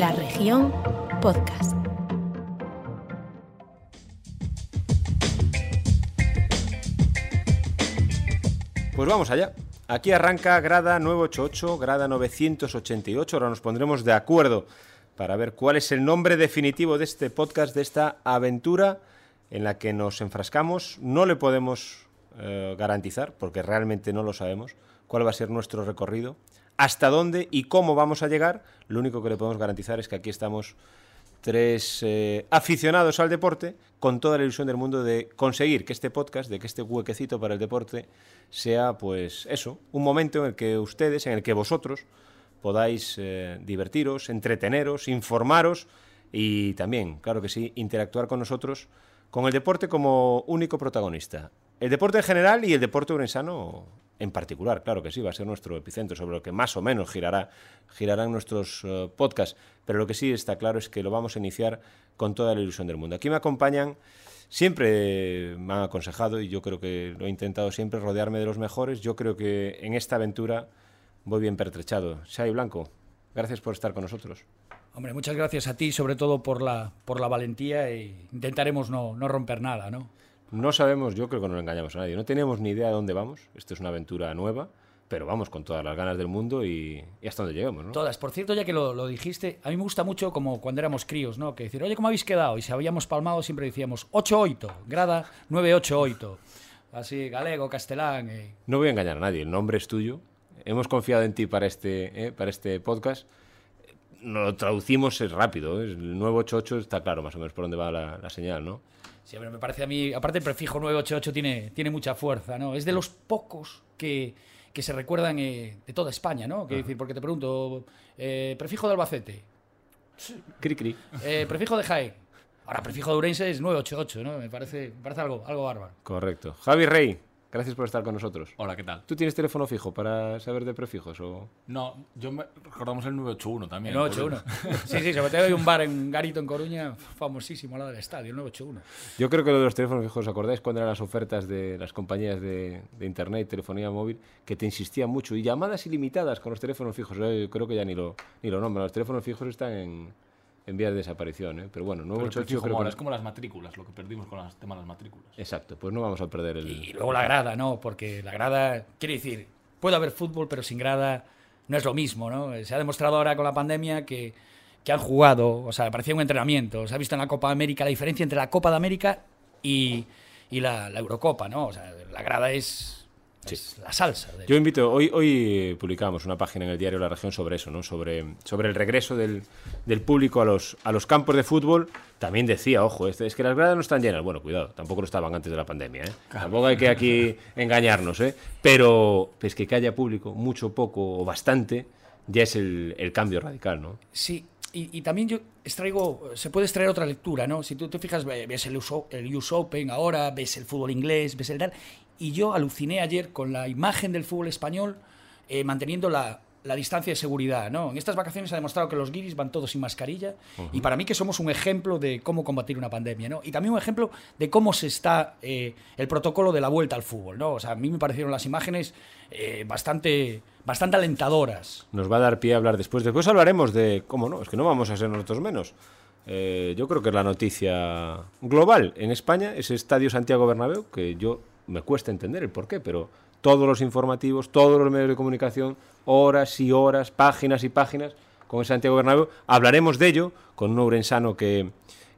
La región podcast. Pues vamos allá. Aquí arranca grada 988, grada 988. Ahora nos pondremos de acuerdo para ver cuál es el nombre definitivo de este podcast, de esta aventura en la que nos enfrascamos. No le podemos eh, garantizar, porque realmente no lo sabemos, cuál va a ser nuestro recorrido, hasta dónde y cómo vamos a llegar. Lo único que le podemos garantizar es que aquí estamos tres eh, aficionados al deporte con toda la ilusión del mundo de conseguir que este podcast, de que este huequecito para el deporte sea, pues eso, un momento en el que ustedes, en el que vosotros podáis eh, divertiros, entreteneros, informaros y también, claro que sí, interactuar con nosotros con el deporte como único protagonista. El deporte en general y el deporte urensano en particular, claro que sí, va a ser nuestro epicentro, sobre lo que más o menos girará, girarán nuestros eh, podcasts, pero lo que sí está claro es que lo vamos a iniciar con toda la ilusión del mundo. Aquí me acompañan, siempre me han aconsejado, y yo creo que lo he intentado siempre, rodearme de los mejores. Yo creo que en esta aventura voy bien pertrechado. Xavi Blanco, gracias por estar con nosotros. Hombre, muchas gracias a ti, sobre todo por la, por la valentía, e intentaremos no, no romper nada, ¿no? No sabemos, yo creo que no engañamos a nadie. No teníamos ni idea de dónde vamos. Esto es una aventura nueva, pero vamos con todas las ganas del mundo y, y hasta donde lleguemos, ¿no? Todas. Por cierto, ya que lo, lo, dijiste, a mí me gusta mucho como cuando éramos críos, ¿no? Que decir, oye, ¿cómo habéis quedado? Y si habíamos palmado siempre decíamos 8-8, grada 9-8-8. Así, galego, castelán. Eh. No voy a engañar a nadie, el nombre es tuyo. Hemos confiado en ti para este, eh, para este podcast. Lo traducimos es rápido. ¿eh? El 988 está claro más o menos por dónde va la, la señal, ¿no? Sí, pero me parece a mí, aparte el prefijo 988 tiene, tiene mucha fuerza, ¿no? Es de los pocos que, que se recuerdan eh, de toda España, ¿no? Decir, porque te pregunto, eh, prefijo de Albacete. Cri, cri. Eh, prefijo de Jaén. Ahora, prefijo de Urense es 988, ¿no? Me parece, me parece algo, algo bárbaro. Correcto. Javi Rey, gracias por estar con nosotros. Hola, ¿qué tal? ¿Tú tienes teléfono fijo para saber de prefijos o...? No, yo me... recordamos el 981 también. El 981. sí, sí, sobre todo hay un bar en Garito, en Coruña, famosísimo al lado del estadio, el 981. Yo creo que lo de los teléfonos fijos, ¿os acordáis cuando eran las ofertas de las compañías de, de internet, telefonía móvil, que te insistían mucho? Y llamadas ilimitadas con los teléfonos fijos. Yo creo que ya ni lo, ni lo nombran. Los teléfonos fijos están en, en vías de desaparición, ¿eh? Pero bueno, 988 como ahora, es como las matrículas, lo que perdimos con el tema de las matrículas. Exacto, pues no vamos a perder el... Y luego la grada, ¿no? Porque la grada, quiere decir, puede haber fútbol, pero sin grada no es lo mismo, ¿no? Se ha demostrado ahora con la pandemia que, que han jugado, o sea, parecía un entrenamiento. Se ha visto en la Copa de América la diferencia entre la Copa de América y, y la, la, Eurocopa, ¿no? O sea, la grada es, Sí. es la salsa. Yo invito, hoy, hoy publicamos una página en el diario La Región sobre eso, ¿no? sobre, sobre el regreso del, del público a los, a los campos de fútbol. También decía, ojo, es, es que las gradas no están llenas. Bueno, cuidado, tampoco lo estaban antes de la pandemia. ¿eh? Tampoco hay que aquí engañarnos. ¿eh? Pero es que, que haya público, mucho, poco o bastante, ya es el, el cambio radical. ¿no? Sí, y, y, también yo extraigo, se puede extraer otra lectura, ¿no? Si tú te fijas, ves el US, el US Open ahora, ves el fútbol inglés, ves el tal, y yo aluciné ayer con la imagen del fútbol español eh, manteniendo la, la, distancia de seguridad, ¿no? En estas vacaciones ha demostrado que los guiris van todos sin mascarilla uh -huh. y para mí que somos un ejemplo de cómo combatir una pandemia, ¿no? Y también un ejemplo de cómo se está eh, el protocolo de la vuelta al fútbol, ¿no? O sea, a mí me parecieron las imágenes eh, bastante bastante alentadoras. Nos va a dar pie a hablar después. Después hablaremos de cómo no, es que no vamos a ser nosotros menos. Eh, yo creo que es la noticia global en España, ese estadio Santiago Bernabéu, que yo me cuesta entender el por qué, pero todos los informativos, todos los medios de comunicación, horas y horas, páginas y páginas con el Santiago Bernabéu. Hablaremos de ello con un urensano que,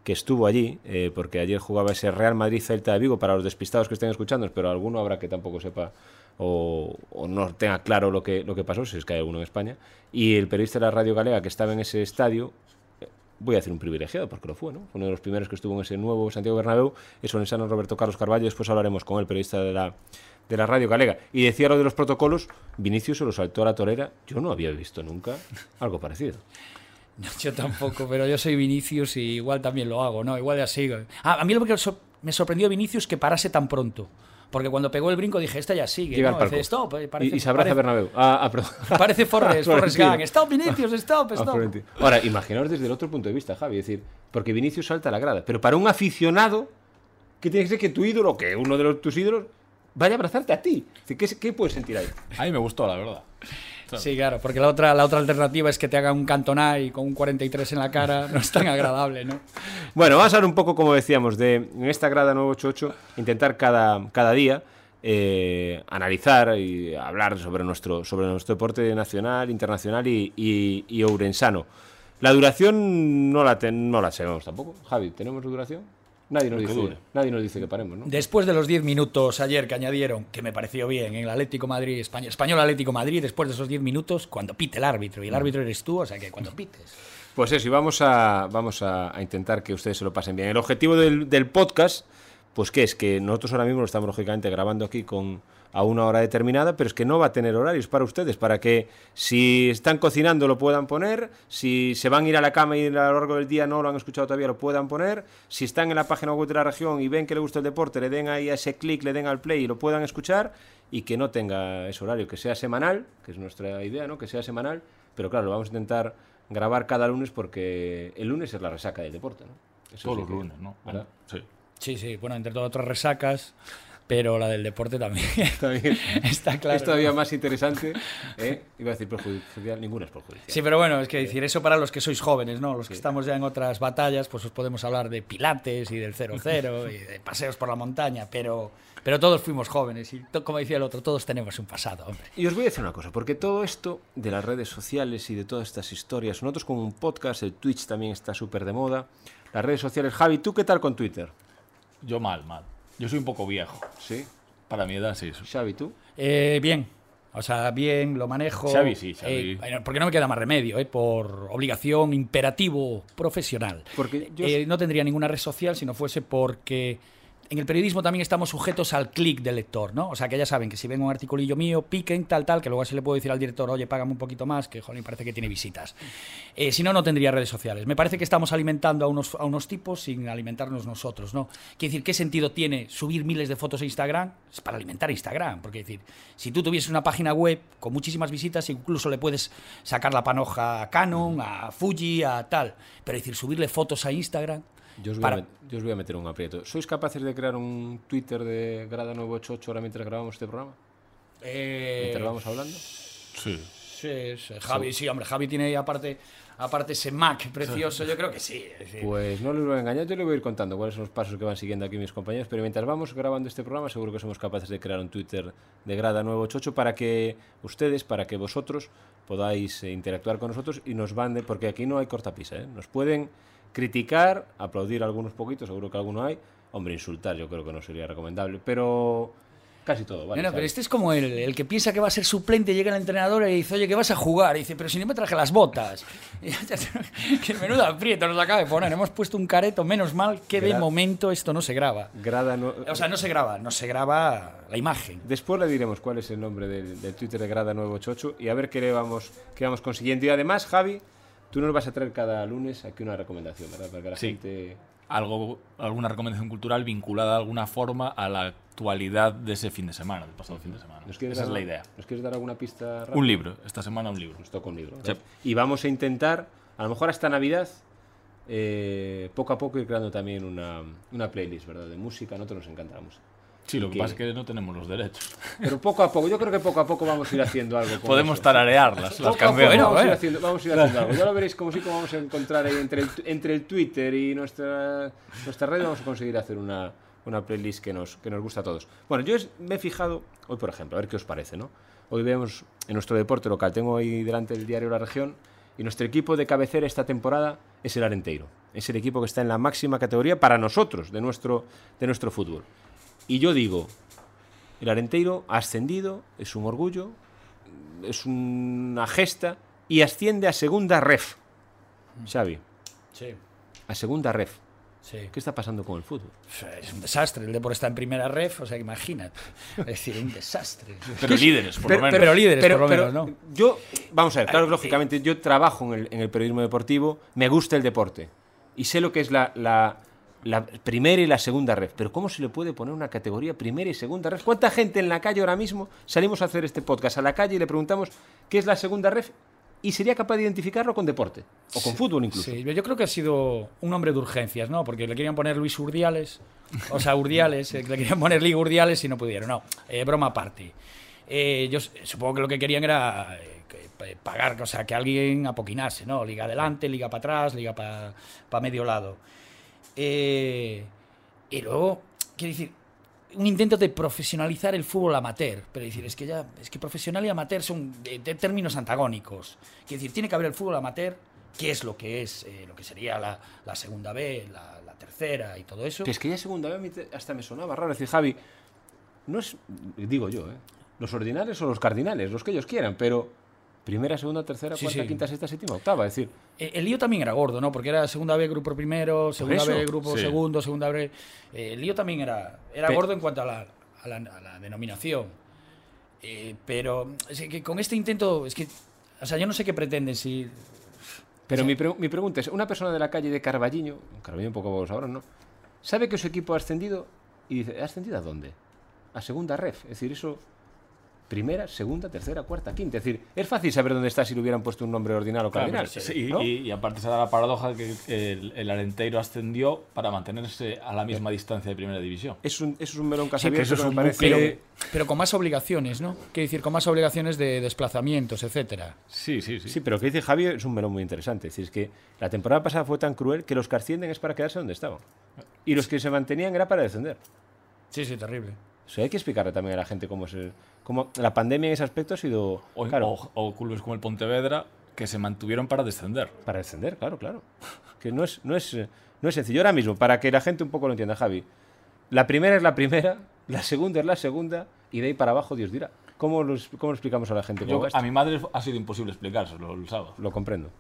que estuvo allí, eh, porque ayer jugaba ese Real Madrid-Celta de Vigo, para los despistados que estén escuchando, pero alguno habrá que tampoco sepa o, o, no tenga claro lo que, lo que pasó, si es que hay alguno en España. Y el periodista de la Radio Galega que estaba en ese estadio, voy a decir un privilegiado, porque lo fue, ¿no? Uno de los primeros que estuvo en ese nuevo Santiago Bernabéu, es el sano Roberto Carlos Carballo, después hablaremos con el periodista de la, de la Radio Galega. Y decía lo de los protocolos, Vinicius se lo saltó a la torera, yo no había visto nunca algo parecido. Yo tampoco, pero yo soy Vinicius y igual también lo hago, ¿no? Igual sigo. Ah, a mí lo que me sorprendió Vinicius que parase tan pronto. Porque cuando pegó el brinco dije, esta ya sigue. Llega ¿no? Dice, stop, parece, y, y se abraza parece, Bernabéu. Ah, ah, parece Forrest, Forrest Gump. Stop, Vinicius, stop, stop. Ahora, imaginaos desde el otro punto de vista, Javi. Es decir, porque Vinicius salta a la grada. Pero para un aficionado, ¿qué tiene que ser que tu ídolo, que uno de los, tus ídolos, vaya a abrazarte a ti? ¿Qué, ¿Qué puedes sentir ahí? A mí me gustó, la verdad. Sí, claro, porque la otra, la otra alternativa es que te haga un cantonay con un 43 en la cara, no es tan agradable, ¿no? Bueno, vamos a hablar un poco, como decíamos, de en esta grada 988, intentar cada, cada día eh, analizar y hablar sobre nuestro, sobre nuestro deporte nacional, internacional y, y, y ourensano. La duración no la, ten- no la sabemos tampoco. Javi, ¿tenemos duración? Nadie nos, dice, nadie nos dice que paremos, ¿no? Después de los 10 minutos ayer que añadieron, que me pareció bien, en el Atlético Madrid, España, Español Atlético Madrid, después de esos 10 minutos, cuando pite el árbitro, y el árbitro eres tú, o sea que cuando pites. Pues eso, y vamos a, vamos a, a intentar que ustedes se lo pasen bien. El objetivo del, del podcast, pues que es que nosotros ahora mismo lo estamos lógicamente grabando aquí con a una hora determinada, pero es que no va a tener horarios para ustedes, para que si están cocinando lo puedan poner, si se van a ir a la cama y a lo largo del día no lo han escuchado todavía lo puedan poner, si están en la página web de la región y ven que le gusta el deporte, le den ahí a ese clic, le den al play y lo puedan escuchar y que no tenga ese horario, que sea semanal, que es nuestra idea, ¿no? Que sea semanal, pero claro, lo vamos a intentar grabar cada lunes porque el lunes es la resaca del deporte, ¿no? Eso Todos sí los que- lunes, ¿no? ¿verdad? Sí. Sí, sí, bueno, entre todas otras resacas, pero la del deporte también. Está bien. Está claro. es todavía más interesante. ¿eh? Iba a decir perjudicial, ninguna es perjudicial. Sí, pero bueno, es que decir, eso para los que sois jóvenes, ¿no? Los que estamos ya en otras batallas, pues os podemos hablar de pilates y del 0-0 y de paseos por la montaña, pero, pero todos fuimos jóvenes y, como decía el otro, todos tenemos un pasado, hombre. Y os voy a decir una cosa, porque todo esto de las redes sociales y de todas estas historias, nosotros con un podcast, el Twitch también está súper de moda, las redes sociales. Javi, ¿tú qué tal con Twitter? Yo mal, mal. Yo soy un poco viejo. Sí. Para mi edad, sí. eso. Xavi, ¿tú? Eh, bien, o sea, bien, lo manejo. Xavi, sí, Xavi. Eh, porque no me queda más remedio, eh, por obligación, imperativo profesional. Porque yo- Eh, no tendría ninguna red social si no fuese porque en el periodismo también estamos sujetos al clic del lector, ¿no? O sea, que ya saben que si ven un articulillo mío, piquen, tal, tal, que luego así le puedo decir al director, oye, págame un poquito más, que, joder, parece que tiene visitas. Eh, si no, no tendría redes sociales. Me parece que estamos alimentando a unos, a unos tipos sin alimentarnos nosotros, ¿no? Quiere decir, ¿qué sentido tiene subir miles de fotos a Instagram? Es para alimentar Instagram, porque es decir, si tú tuvieses una página web con muchísimas visitas, incluso le puedes sacar la panoja a Canon, a Fuji, a tal. Pero es decir, subirle fotos a Instagram... Yo os, voy para- a met- yo os voy a meter un aprieto. ¿Sois capaces de crear un Twitter de Grada 988 ahora mientras grabamos este programa? Eh, Mientras vamos hablando. Sí. Sí, sí, Javi, sí, hombre, Javi tiene ahí aparte, aparte ese Mac precioso, yo creo que sí. Pues no les voy a engañar, yo les voy a ir contando cuáles son los pasos que van siguiendo aquí mis compañeros, pero mientras vamos grabando este programa seguro que somos capaces de crear un Twitter de Grada 988 para que ustedes, para que vosotros podáis eh, interactuar con nosotros y nos manden, porque aquí no hay cortapisa, ¿eh? nos pueden criticar, aplaudir algunos poquitos, seguro que alguno hay, hombre, insultar yo creo que no sería recomendable, pero casi todo, ¿vale? no, no, pero este es como el, el que piensa que va a ser suplente, llega el entrenador y dice, oye, que vas a jugar. Y dice, pero si no me traje las botas. Que menuda aprieto nos acaba de poner. Hemos puesto un careto, menos mal que de momento esto no se graba. Grada no- O sea, no se graba, no se graba la imagen. Después le diremos cuál es el nombre del, del Twitter de Grada 988 y a ver qué le vamos, qué vamos consiguiendo. Y además, Javi, tú nos vas a traer cada lunes aquí una recomendación, ¿verdad? Para que la Sí. gente... Algo, alguna recomendación cultural vinculada de alguna forma a la actualidad de ese fin de semana, del pasado fin de semana. ¿Nos quieres Esa es la idea. ¿Nos quieres dar alguna pista? rápida? Un libro. Esta semana un libro. Nos toca un libro. Y vamos a intentar, a lo mejor hasta Navidad, eh, poco a poco ir creando también una, una playlist, ¿verdad? De música. A nosotros nos encanta la música. Sí, lo que que- pasa es que no tenemos los derechos. Pero poco a poco, yo creo que poco a poco vamos a ir haciendo algo. con Podemos eso. tararearlas, las. Bueno, vamos, a ir bueno. haciendo, vamos a ir haciendo algo. Ya lo veréis como sí como vamos a encontrar ahí entre el, entre el Twitter y nuestra, nuestra red vamos a conseguir hacer una, una playlist que nos, que nos gusta a todos. Bueno, yo es- me he fijado, hoy por ejemplo, a ver qué os parece, ¿no? Hoy vemos en nuestro deporte local, tengo ahí delante el diario La Región, y nuestro equipo de cabecera esta temporada es el Arenteiro. Es el equipo que está en la máxima categoría para nosotros, de nuestro, de nuestro fútbol. Y yo digo, el Arenteiro ha ascendido, es un orgullo, es una gesta y asciende a segunda ref. Xavi, Sí, a segunda ref. sí. ¿Qué está pasando con el fútbol? Es un desastre. El Depor está en primera ref, o sea, imagínate. Es decir, un desastre. Pero líderes, por lo menos. pero líderes, por lo menos, ¿no? Yo, vamos a ver, claro, lógicamente, yo trabajo en el, en el periodismo deportivo, me gusta el deporte y sé lo que es la, la- la primera y la segunda ref, pero ¿cómo se le puede poner una categoría primera y segunda ref? ¿Cuánta gente en la calle ahora mismo salimos a hacer este podcast a la calle y le preguntamos qué es la segunda ref? Y sería capaz de identificarlo con deporte o con fútbol incluso. Sí, yo creo que ha sido un hombre de urgencias, ¿no? Porque le querían poner Luis Urdiales, o sea, Urdiales, eh, le querían poner Liga Urdiales y no pudieron. No, eh, broma aparte. Eh, yo supongo que lo que querían era eh, pagar, o sea, que alguien apoquinase, ¿no? Liga adelante, liga para atrás, liga para medio lado. Eh, y luego, quiero decir, un intento de profesionalizar el fútbol amateur. Pero decir, es que ya, es que profesional y amateur son de, de términos antagónicos. Quiero decir, tiene que haber el fútbol amateur, que es lo que es, eh, lo que sería la, la segunda B, la, la, tercera y todo eso. Que es que ya segunda B hasta me sonaba raro. Es decir, Javi, no es, digo yo, ¿eh? los ordinales o los cardinales, los que ellos quieran, pero primera, segunda, tercera, Sí, cuarta, sí. quinta, sexta, séptima, octava. Es decir, Eh, El lío también era gordo, ¿no? Porque era segunda B, grupo primero, segunda B, grupo sí. segundo, segunda B. eh, el lío también era, era Pe- gordo en cuanto a la, a la, a la denominación. Eh, pero es que con este intento, es que, o sea, yo no sé qué pretenden, si Pero mi, pre- mi pregunta es, una persona de la calle de Carballiño, Carballiño un poco ahora, ¿no? Sabe que su equipo ha ascendido y dice, ¿ha ascendido a dónde? A segunda ref. Es decir, eso, primera, segunda, tercera, cuarta, quinta. Es decir, es fácil saber dónde está si le hubieran puesto un nombre ordinal o cardinal. sí, y- ¿no? y, y aparte se da la paradoja que el, el Arenteiro ascendió para mantenerse a la misma distancia de primera división. Es un, eso es un melón Sí, casi pero eso abierto es que un me parece... pero, pero con más obligaciones, ¿no? Quiero decir, con más obligaciones de desplazamientos, etcétera. Sí, sí, sí. Sí, pero lo que dice Javi es un melón muy interesante. Es decir, es que la temporada pasada fue tan cruel que los que ascienden es para quedarse donde estaban. Y los que se mantenían era para descender. Sí, sí, terrible. O sea, hay que explicarle también a la gente cómo es el- cómo la pandemia en ese aspecto ha sido O, claro, o- o clubes como el Pontevedra que se mantuvieron para descender. para descender, claro, claro. Que no es, no es, no es sencillo. Ahora mismo, para que la gente un poco lo entienda, Javi, la primera es la primera, la segunda es la segunda, y de ahí para abajo Dios dirá. ¿Cómo lo, cómo lo explicamos a la gente? Yo- a mi madre ha sido imposible explicárselo el sábado. Lo comprendo.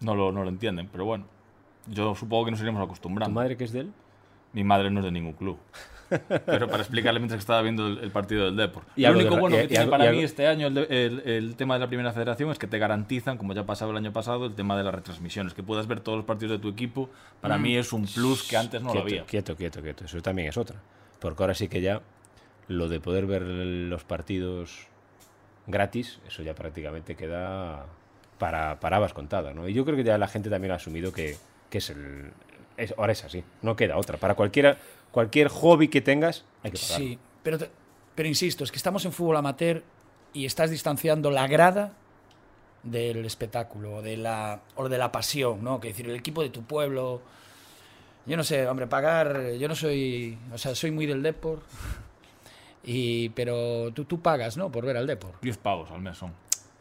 No lo, no lo entienden, pero bueno. Yo supongo que nos iremos ¿Tu acostumbrando. madre que es de él? Mi madre no es de ningún club. Pero para explicarle mientras estaba viendo el, el partido del Depor. Y Lo único de- bueno y- que y tiene algo- para y mí este año el, el- el tema de la primera federación es que te garantizan, como ya pasaba el año pasado, el tema de las retransmisiones. Que puedas ver todos los partidos de tu equipo. Para mí es un plus que antes no quieto, lo había. Quieto, quieto, quieto. Eso también es otra. Porque ahora sí que ya lo de poder ver los partidos gratis, eso ya prácticamente queda para, para habas contadas, ¿no? Y yo creo que ya la gente también ha asumido que, que es el... es- ahora es así, no queda otra. Para cualquiera, cualquier hobby que tengas, hay que pagarlo. Sí, pero, te- pero insisto, es que estamos en fútbol amateur y estás distanciando la grada del espectáculo de la, o de la pasión, ¿no? Que decir, el equipo de tu pueblo. Yo no sé, hombre, pagar. Yo no soy. O sea, soy muy del Depor. Y, pero tú, tú pagas, ¿no? Por ver al Depor. 10 pavos al mes son.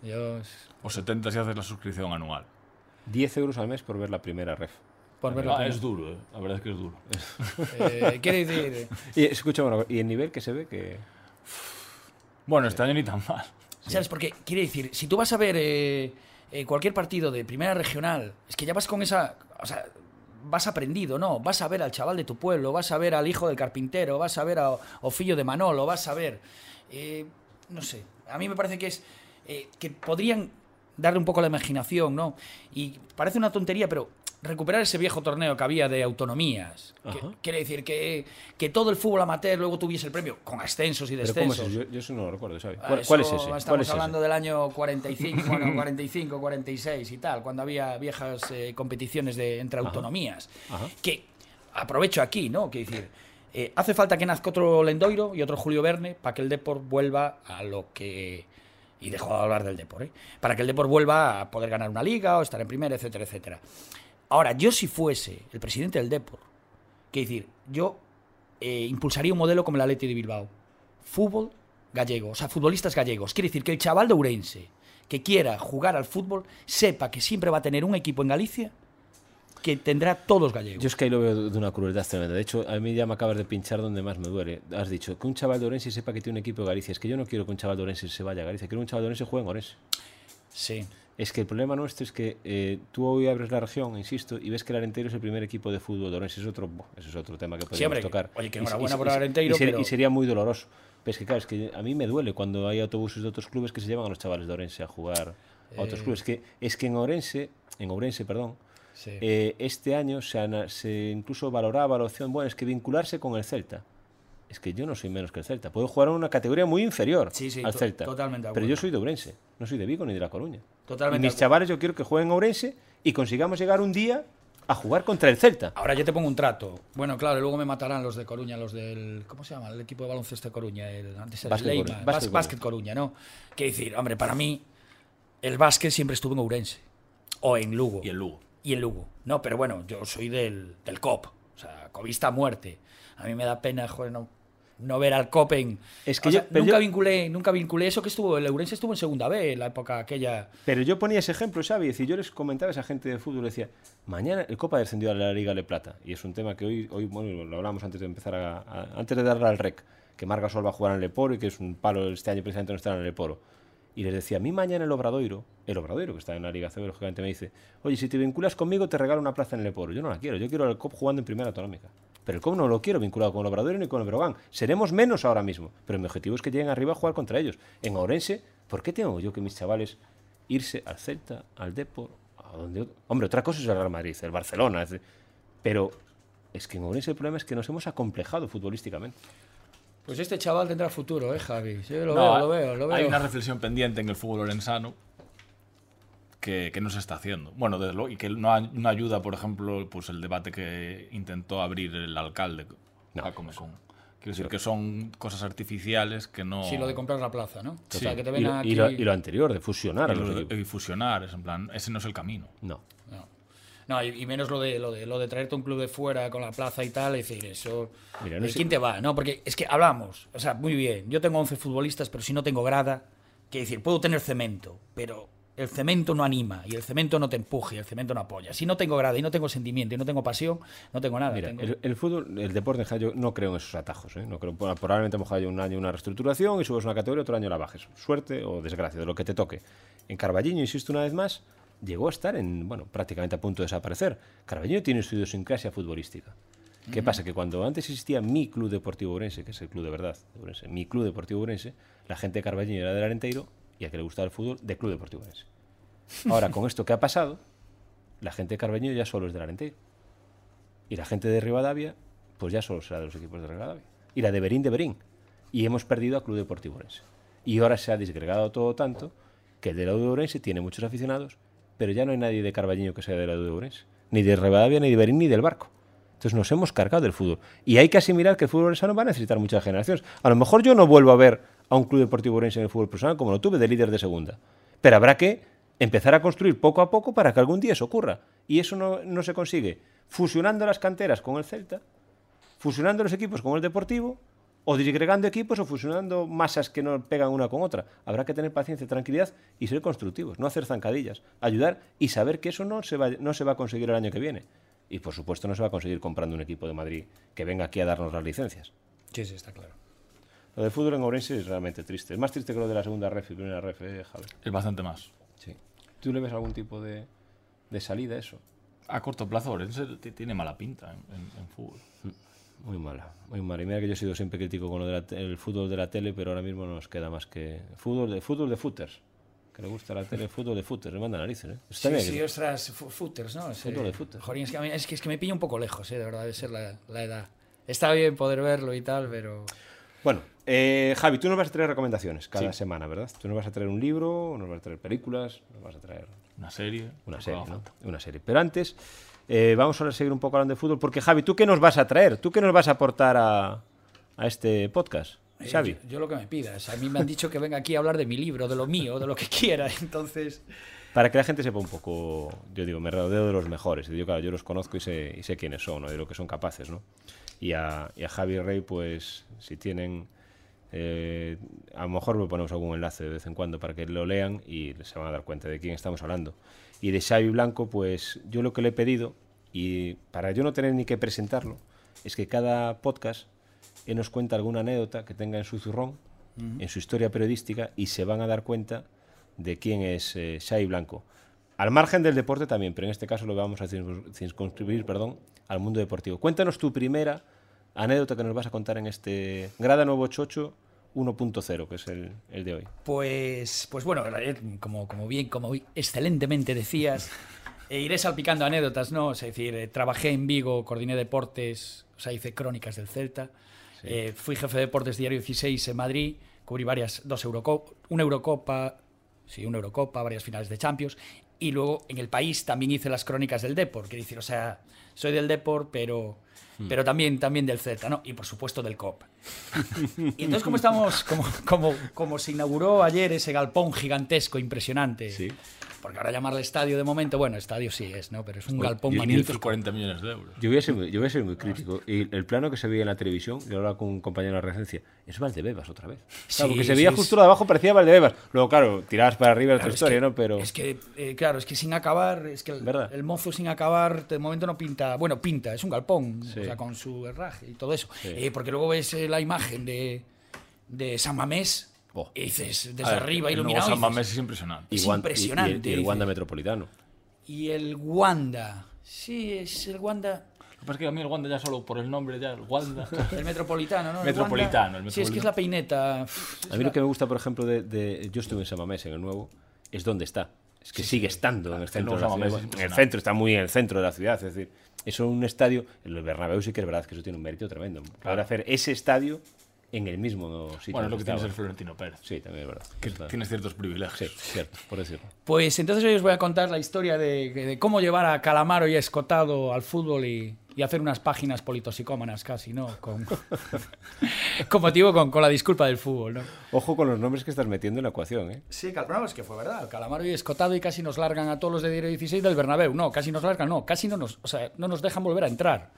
Yo, O 70 si haces la suscripción anual. 10 euros al mes por ver la primera ref. Por ver Ah, es duro, eh. la verdad es que es duro. eh, Quiere decir. Y escucha, bueno, y el nivel que se ve que... Bueno, este año ni tan mal. ¿Sabes? Porque quiere decir, si tú vas a ver eh, eh, cualquier partido de primera regional, es que ya vas con esa. O sea, vas aprendido, ¿no? Vas a ver al chaval de tu pueblo, vas a ver al hijo del carpintero, vas a ver a Ofillo de Manolo, vas a ver. eh, no sé. A mí me parece que es. eh, que podrían darle un poco la imaginación, ¿no? Y parece una tontería, pero recuperar ese viejo torneo que había de autonomías. que- quiere decir que, que todo el fútbol amateur luego tuviese el premio, con ascensos y Pero ¿cómo es descensos. Yo, yo eso no lo recuerdo, ¿sabes? ¿Cuál, cuál es eso ese? Estamos ¿Cuál es ese? hablando del año 45, bueno, 45, 46 y tal, cuando había viejas eh, competiciones de, entre autonomías. Ajá. Que aprovecho aquí, ¿no? Que decir, eh, hace falta que nazca otro Lendoiro y otro Julio Verne para que el Deport vuelva a lo que. Y dejo de hablar del Deport, ¿eh? Para que el Deport vuelva a poder ganar una liga o estar en primera, etcétera, etcétera. Ahora, yo si fuese el presidente del Deport, que decir, yo eh, impulsaría un modelo como el Atleti de Bilbao. Fútbol gallego, o sea, futbolistas gallegos. Quiere decir que el chaval de Ourense que quiera jugar al fútbol sepa que siempre va a tener un equipo en Galicia que tendrá todos gallegos. Yo es que ahí lo veo de una crueldad tremenda. De hecho, a mí ya me acabas de pinchar donde más me duele. Has dicho que un chaval de Orense sepa que tiene un equipo de Galicia. Es que yo no quiero que un chaval de Orense se vaya a Galicia. Quiero que un chaval de Orense juegue en Orense. Sí. Es que el problema nuestro es que eh, tú hoy abres la región, insisto, y ves que el Arenteiro es el primer equipo de fútbol de Orense. Es otro, ese es otro tema que podríamos hombre, tocar. oye, que Y- enhorabuena por el Arenteiro, y pero- y sería muy doloroso. Pero es que, claro, es que a mí me duele cuando hay autobuses de otros clubes que se llevan a los chavales de Orense a jugar a otros Eh. clubes. Que, es que en Orense, en Ourense, perdón, sí. eh, este año se, incluso valoraba la opción, bueno, es que vincularse con el Celta. Es que yo no soy menos que el Celta. Puedo jugar en una categoría muy inferior Sí, sí, al Celta. totalmente Pero yo soy de Ourense, no soy de Vigo ni de La Coruña. Totalmente Y mis chavales yo quiero que jueguen a Ourense y consigamos llegar un día a jugar contra el Celta. Ahora yo te pongo un trato. Bueno, claro, luego me matarán los de Coruña, los del. ¿Cómo se llama? El equipo de baloncesto de Coruña. El, antes era el Básquet Leima, Coruña, Básquet Básquet Coruña, ¿no? Que decir, hombre, para mí, el básquet siempre estuvo en Ourense. O en Lugo. Y el Lugo. Y en Lugo. No, pero bueno, yo soy del, del COP. O sea, covista a muerte. A mí me da pena, joder, no, no ver al COP en... Es que yo- sea, nunca, yo- vinculé, nunca vinculé eso que estuvo... El Ourense estuvo en segunda B, en la época aquella... Pero yo ponía ese ejemplo, Xavi, decir, yo les comentaba a esa gente de fútbol, decía, mañana el Copa descendió a la Liga de Plata, y es un tema que hoy, hoy bueno, lo hablamos antes de empezar a, a- antes de darle al rec, que Marga Sol va a jugar en el Leporo y que es un palo este año precisamente no estar en el Leporo. Y les decía, a mí mañana el Obradoiro, el Obradoiro que está en la Liga CB, lógicamente me dice, oye, si te vinculas conmigo te regalo una plaza en el Leporo. Yo no la quiero, yo quiero al COP jugando en primera autonómica. Pero el COP no lo quiero vinculado con el Obradoiro ni con el Brogan. Seremos menos ahora mismo, pero mi objetivo es que lleguen arriba a jugar contra ellos. En Ourense, ¿por qué tengo yo que mis chavales irse al Celta, al Depor, a donde... Hombre, otra cosa es el Real Madrid, el Barcelona, es decir, pero es que en Ourense el problema es que nos hemos acomplejado futbolísticamente. Pues este chaval tendrá futuro, ¿eh, Javi? Sí, lo No, veo, lo veo, lo veo. Hay una reflexión pendiente en el fútbol lorenzano que, que no se está haciendo. Bueno, desde luego, y que no, ay- no ayuda, por ejemplo, pues el debate que intentó abrir el alcalde. No, Mecón. Quiero decir que son cosas artificiales que no... Sí, lo de comprar la plaza, ¿no? O sea, que te Y ven lo, aquí... y lo- y lo anterior, de fusionar a y, lo- y fusionar, es en plan, ese no es el camino. No. No, No, y, y menos lo de, lo, de, lo de traerte un club de fuera con la plaza y tal, es decir, eso... Mira, no ¿de sé- ¿Quién te va? No, porque es que hablamos, o sea, muy bien, yo tengo 11 futbolistas, pero si no tengo grada, quiero decir, puedo tener cemento, pero el cemento no anima, y el cemento no te empuje, y el cemento no apoya. Si no tengo grada, y no tengo sentimiento, y no tengo pasión, no tengo nada. Mira, tengo- el, el fútbol, el deporte yo no creo en esos atajos. ¿eh? No creo, probablemente hemos un año una reestructuración y subes una categoría, otro año la bajes. Suerte o desgracia, de lo que te toque. En Carballiño, insisto una vez más, llegó a estar en, bueno, prácticamente a punto de desaparecer. Carballiño tiene su idiosincrasia futbolística. ¿Qué pasa? Que cuando antes existía mi club deportivo Ourense, que es el club de verdad, de mi club deportivo Ourense, la gente de Carballiño era del Arenteiro y a que le gustaba el fútbol, de club deportivo Ourense. Ahora, con esto que ha pasado, la gente de Carballiño ya solo es del Arenteiro. Y la gente de Rivadavia, pues ya solo será de los equipos de Rivadavia. Y la de Berín, de Berín. Y hemos perdido a Club Deportivo Orense. Y ahora se ha disgregado todo tanto que el de la de Orense tiene muchos aficionados, pero ya no hay nadie de Carballiño que sea de la de Orense. Ni de Rivadavia, ni de Berín, ni del Barco. Entonces nos hemos cargado del fútbol. Y hay que asimilar que el fútbol orensano va a necesitar muchas generaciones. A lo mejor yo no vuelvo a ver a un Club Deportivo Orense en el fútbol profesional como lo tuve de líder de segunda. Pero habrá que empezar a construir poco a poco para que algún día eso ocurra. Y eso no, no se consigue fusionando las canteras con el Celta, fusionando los equipos con el Deportivo, o disgregando equipos o fusionando masas que no pegan una con otra. Habrá que tener paciencia, tranquilidad y ser constructivos, no hacer zancadillas, ayudar y saber que eso no se va, no se va a conseguir el año que viene. Y por supuesto no se va a conseguir comprando un equipo de Madrid que venga aquí a darnos las licencias. Sí, sí, está claro. Lo del fútbol en Ourense es realmente triste. Es más triste que lo de la segunda ref y primera ref, eh, Javier. Es bastante más. Sí. ¿Tú le ves algún tipo de, de salida a eso? A corto plazo, Orense tiene mala pinta en, en- en fútbol. Muy mala, muy mala. Y mira que yo he sido siempre crítico con lo del fútbol de la tele, pero ahora mismo no nos queda más que fútbol de fútbol de footers. Que le gusta la tele, fútbol de footers, le manda narices, ¿eh? Está Sí, bien, sí, ostras, footers, ¿no? Fútbol de footers. Joder, es que, mí- es, que, es que me pilla un poco lejos, ¿eh? De verdad, debe ser la, la edad. Está bien poder verlo y tal, pero... Bueno, eh, Javi, tú nos vas a traer recomendaciones cada Sí. semana, ¿verdad? Tú nos vas a traer un libro, nos vas a traer películas, nos vas a traer Una serie. una serie, ¿no? Una serie. Pero antes, eh, vamos a seguir un poco hablando de fútbol, porque Javi, ¿tú qué nos vas a traer? ¿Tú qué nos vas a aportar a, a este podcast? Eh, Xavi. Yo, yo lo que me pidas. A mí me han dicho que venga aquí a hablar de mi libro, de lo mío, de lo que quiera. Entonces, Para que la gente sepa un poco, yo digo, me rodeo de los mejores. Y yo, claro, yo los conozco y sé, y sé quiénes son, ¿no? de lo que son capaces, ¿no? Y a, y a Javi Rey, pues, si tienen, eh, a lo mejor le ponemos algún enlace de vez en cuando para que lo lean y se van a dar cuenta de quién estamos hablando. Y de Xavi Blanco, pues, yo lo que le he pedido, y para yo no tener ni que presentarlo, es que cada podcast él nos cuenta alguna anécdota que tenga en su zurrón, en su historia periodística, y se van a dar cuenta de quién es eh, Xavi Blanco. Al margen del deporte también, pero en este caso lo vamos a circuns- circunscribir perdón, al mundo deportivo. Cuéntanos tu primera anécdota que nos vas a contar en este Grada 988 1.0, que es el, el de hoy. pues, pues bueno, eh, como, como bien, como excelentemente decías, eh, iré salpicando anécdotas, ¿no? Es decir, eh, trabajé en Vigo, coordiné deportes, o sea, hice crónicas del Celta. Eh, fui jefe de deportes Diario 16 en Madrid, cubrí varias, dos Eurocopa, una Eurocopa, sí, una Eurocopa, varias finales de Champions. Y luego en el país también hice las crónicas del Depor, que decir, o sea, soy del Depor, pero, pero también, también del Z, ¿no? Y por supuesto del COP. y entonces, como estamos, como, como, como se inauguró ayer ese galpón gigantesco, impresionante. Sí. Porque ahora llamarle estadio de momento, bueno, estadio sí es, ¿no? Pero es un galpón Y magnífico. 540 millones de euros. Yo voy, a ser muy, yo voy a ser muy crítico. Y el plano que se veía en la televisión, yo hablaba con un compañero de la regencia, es Valdebebas otra vez. Claro, Sí, porque se sí, veía es- justo lo de abajo, parecía Valdebebas. Luego, claro, tirabas para arriba otra Claro, es historia, que- ¿no? Pero. Es que, eh, claro, es que sin acabar, es que el, ¿Verdad? el mozo sin acabar, de momento no pinta, bueno, pinta, es un galpón, Sí. O sea, con su herraje y todo eso. Sí. Eh, porque luego ves eh, la imagen de, de San Mamés Oh. y dices, desde ver, arriba, iluminado. San y dices- Mamés es impresionante. y es y- impresionante, Y, el- y el dice. Wanda Metropolitano. Y el Wanda, sí, es el Wanda, Lo que pasa es que a mí el Wanda ya solo por el nombre, ya el Wanda. el metropolitano, ¿no? El Metropolitano, Wanda- el Sí, es que es la metropolitano. peineta. es A mí la- lo que me gusta, por ejemplo, de, de- Yo estuve en Samamés, en el nuevo, es donde está. Es que sigue estando en el centro de la ciudad. es En el centro, está muy en el centro de la ciudad. Es decir, eso es un estadio. El Bernabéu sí que es verdad que eso tiene un mérito tremendo. Poder hacer ese estadio en el mismo sitio. Bueno, es lo que tiene estaba. ser Florentino Pérez. Sí, también es verdad. Que está- tienes ciertos privilegios. Sí, cierto, por decirlo. Pues entonces hoy os voy a contar la historia de, de cómo llevar a Calamaro y a Escotado al fútbol y, y hacer unas páginas politosicómanas casi, ¿no? Con, con motivo con, con la disculpa del fútbol, ¿no? Ojo con los nombres que estás metiendo en la ecuación, ¿eh? Sí, Calamaro es que fue verdad. Calamaro y Escotado y casi nos largan a todos los de Diario 16 del Bernabéu. No, casi nos largan, no, casi no nos, o sea, no nos dejan volver a entrar.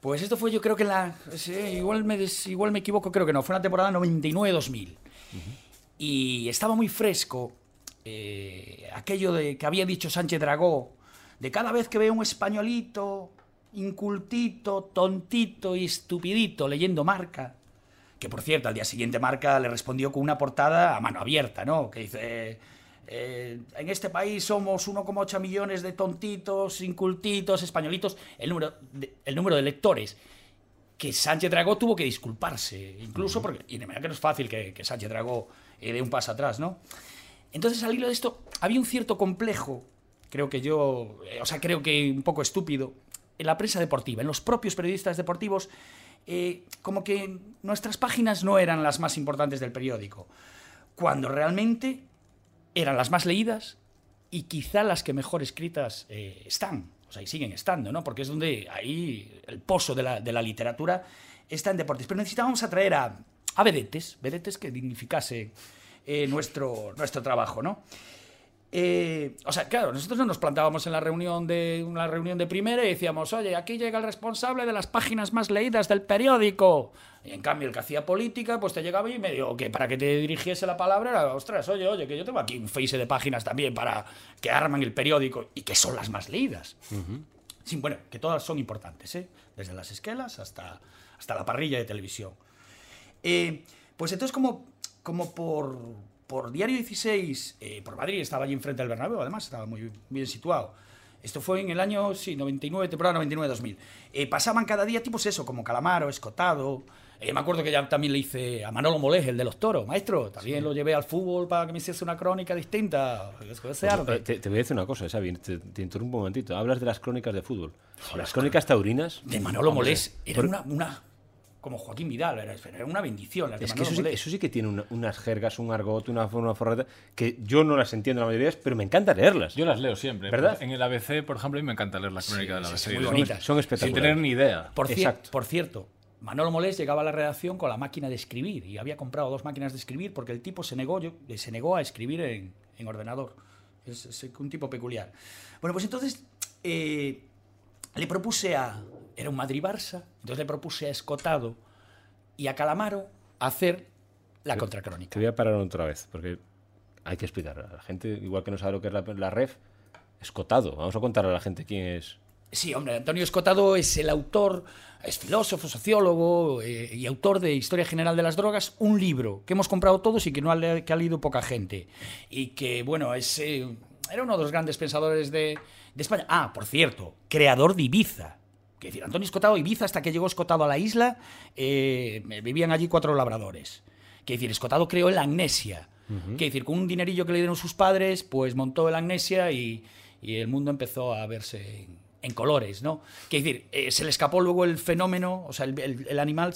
Pues esto fue yo creo que la... igual, me des- igual me equivoco, creo que no. Fue una temporada 99-2000. Y estaba muy fresco eh, aquello de que había dicho Sánchez Dragó, de cada vez que veo un españolito, incultito, tontito y estupidito leyendo marca, que por cierto, al día siguiente Marca le respondió con una portada a mano abierta, ¿no? Que dice, en este país somos 1,8 millones de tontitos, incultitos, españolitos, el número de, el número de lectores. Que Sánchez Dragó tuvo que disculparse, incluso porque, y de manera que no es fácil que, que Sánchez Dragó eh, dé un paso atrás, ¿no? Entonces, al hilo de esto, había un cierto complejo, creo que yo, eh, o sea, creo que un poco estúpido, en la prensa deportiva, en los propios periodistas deportivos, eh, como que nuestras páginas no eran las más importantes del periódico, cuando realmente eran las más leídas y quizá las que mejor escritas eh, están, o sea, y siguen estando, ¿no? Porque es donde ahí el pozo de la, de la literatura está en deportes. Pero necesitábamos atraer a, a vedetes, que dignificase eh, nuestro, nuestro trabajo, ¿no? Eh, o sea, claro, nosotros no nos plantábamos en la reunión de una reunión de primera y decíamos, oye, aquí llega el responsable de las páginas más leídas del periódico. Y en cambio, el que hacía política, pues te llegaba y medio que para que te dirigiese la palabra era, ostras, oye, oye, que yo tengo aquí un face de páginas también para que arman el periódico y que son las más leídas. Sí, bueno, que todas son importantes, ¿eh? Desde las esquelas hasta, hasta la parrilla de televisión. Eh, pues entonces, como, como por, por Diario 16, eh, por Madrid, estaba allí enfrente del Bernabéu, además, estaba muy bien situado. Esto fue en el año, sí, 99, temporada 99-2000. Eh, pasaban cada día tipos eso, como Calamaro, Escotado. Eh, me acuerdo que ya también le hice a Manolo Molés, el de los toros. Maestro, también lo llevé al fútbol para que me hiciese una crónica distinta. Es que ese arte. Eh, Te, te voy a decir una cosa, Xavi, te, te interrumpo un momentito. Hablas de las crónicas de fútbol. Las crónicas taurinas. De Manolo Molés era una, una- Como Joaquín Vidal, era, era una bendición. las de Es que Manolo eso sí, Molés. eso sí que tiene una- unas jergas, un argot, una forma forreta, que yo no las entiendo la mayoría pero me encanta leerlas. Yo las leo siempre. ¿Verdad? En el ABC, por ejemplo, a mí me encanta leer la crónica del sí, ABC. sí, muy Son-. Son Sin espectaculares. tener ni idea. Por, Exacto. por cierto, Manolo Molés llegaba a la redacción con la máquina de escribir y había comprado dos máquinas de escribir porque el tipo se negó, yo- se negó a escribir en, en ordenador. Es, es un tipo peculiar. Bueno, pues entonces eh, le propuse a... Era un Madrid-Barça, entonces le propuse a Escotado y a Calamaro hacer la Te contracrónica. voy a parar otra vez, porque hay que explicar. A la gente, igual que no sabe lo que es la, la ref, escotado. Vamos a contar a la gente quién es. Sí, hombre, Antonio Escotado es el autor, es filósofo, sociólogo eh, y autor de Historia General de las Drogas, un libro que hemos comprado todos y que no ha, le- que ha leído poca gente. Y que, bueno, es, eh, era uno de los grandes pensadores de, de España. Ah, por cierto, creador de Ibiza. Que decir, Antonio Escotado, Ibiza, hasta que llegó Escotado a la isla, eh, vivían allí cuatro labradores. Que decir, Escotado creó el Amnesia. Que decir, con un dinerillo que le dieron sus padres, pues montó el Amnesia y, y el mundo empezó a verse en, en colores, ¿no? Que decir, eh, se le escapó luego el fenómeno, o sea, el, el- el animal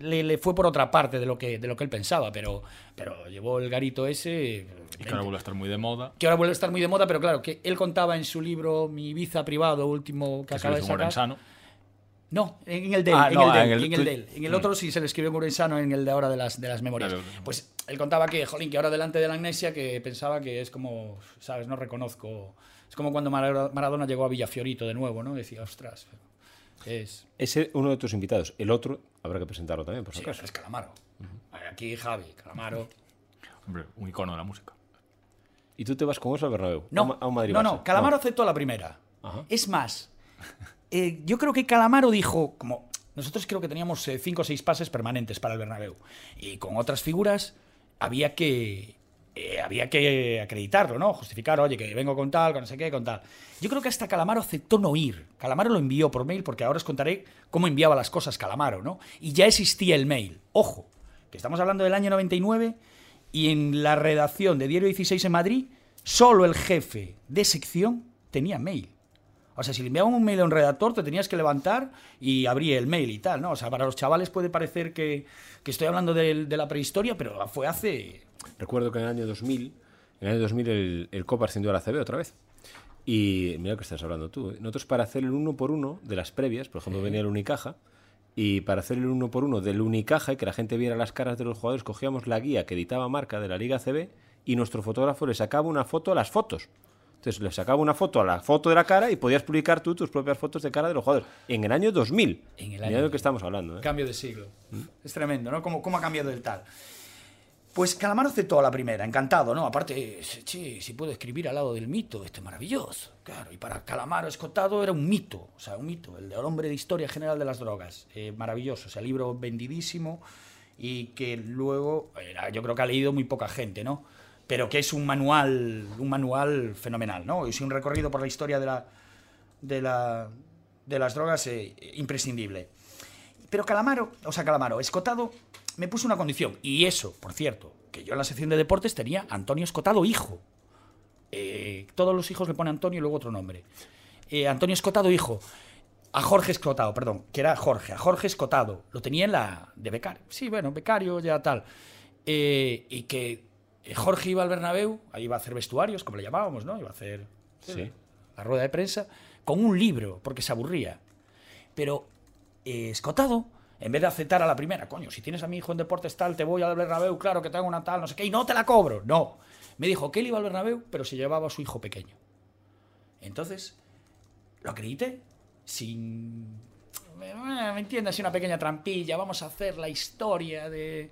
le, le fue por otra parte de lo que, de lo que él pensaba, pero, pero llevó el garito ese. Y que ahora vuelve a estar muy de moda. que ahora vuelve a estar muy de moda, pero claro, que él contaba en su libro Mi Ibiza privado, último que Que acaba de sacar. Orensano. No, en el de él, Ah, en, no, el de él, en el en el tu- de él. En el Mm. otro sí se le escribió Murensano, en el de ahora de las, de las memorias. Pues él contaba que, jolín, que ahora delante de la amnesia que pensaba que es como, ¿sabes? No reconozco. Es como cuando Mara- Maradona llegó a Villafiorito de nuevo, ¿no? Decía, ostras, es... Ese uno de tus invitados. El otro habrá que presentarlo también, por si Sí, acaso. es Calamaro. Aquí Javi, Calamaro. Hombre, un icono de la música. Y tú te vas con eso al Bernabéu. No, a un- Madrid no, no, Calamaro aceptó la primera. Ajá. Es más, eh, yo creo que Calamaro dijo, como nosotros creo que teníamos eh, cinco o seis pases permanentes para el Bernabéu y con otras figuras había que eh, había que acreditarlo, ¿no? Justificar, oye, que vengo con tal, con no sé qué, con tal. Yo creo que hasta Calamaro aceptó no ir. Calamaro lo envió por mail porque ahora os contaré cómo enviaba las cosas Calamaro, ¿no? Y ya existía el mail. Ojo, que estamos hablando del año 99 y en la redacción de Diario 16 en Madrid, solo el jefe de sección tenía mail. O sea, si le enviaban un mail a un redactor, te tenías que levantar y abrir el mail y tal, ¿no? O sea, para los chavales puede parecer que, que estoy hablando de, la prehistoria, pero fue hace... Recuerdo que en el año 2000, en el año 2000 el, el COP ascendió a la CB otra vez. Y mira lo que estás hablando tú. ¿eh? Nosotros para hacer el uno por uno de las previas, por ejemplo, venía el Unicaja, y para hacer el uno por uno del Unicaja y que la gente viera las caras de los jugadores, cogíamos la guía que editaba marca de la Liga CB y nuestro fotógrafo le sacaba una foto a las fotos. Entonces le sacaba una foto a la foto de la cara y podías publicar tú tus propias fotos de cara de los jugadores. En el año 2000. En el año de lo que estamos hablando. ¿eh? Cambio de siglo. Es tremendo, ¿no? ¿Cómo, cómo ha cambiado el tal? Pues Calamaro aceptó a la primera, encantado, ¿no? Aparte, che, si puedo escribir al lado del mito, este maravilloso. Claro, y para Calamaro Escotado era un mito, o sea, un mito, el del hombre de historia general de las drogas. Eh, maravilloso, o sea, libro vendidísimo y que luego, era- yo creo que ha leído muy poca gente, ¿no? Pero que es un manual, un manual fenomenal, ¿no? Es un recorrido por la historia de, la, de, la, de las drogas eh, imprescindible. Pero Calamaro, o sea, Calamaro, Escotado me puso una condición. Y eso, por cierto, que yo en la sección de deportes tenía Antonio Escotado hijo. Eh, todos los hijos le pone Antonio y luego otro nombre. Eh, Antonio Escotado hijo. A Jorge Escotado, perdón, que era Jorge, a Jorge Escotado. Lo tenía en la de becario. Sí, bueno, becario ya tal. Y que Jorge iba al Bernabéu, ahí iba a hacer vestuarios, como le llamábamos, ¿no? Iba a hacer Sí. la rueda de prensa, con un libro, porque se aburría. Pero eh, Escotado, en vez de aceptar a la primera, coño, si tienes a mi hijo en deportes tal, te voy al Bernabéu, claro que tengo una tal, no sé qué, y no te la cobro. No. Me dijo que él iba al Bernabéu, pero se llevaba a su hijo pequeño. Entonces, lo acredité sin... eh, ¿Me entiendes? Una pequeña trampilla. Vamos a hacer la historia de,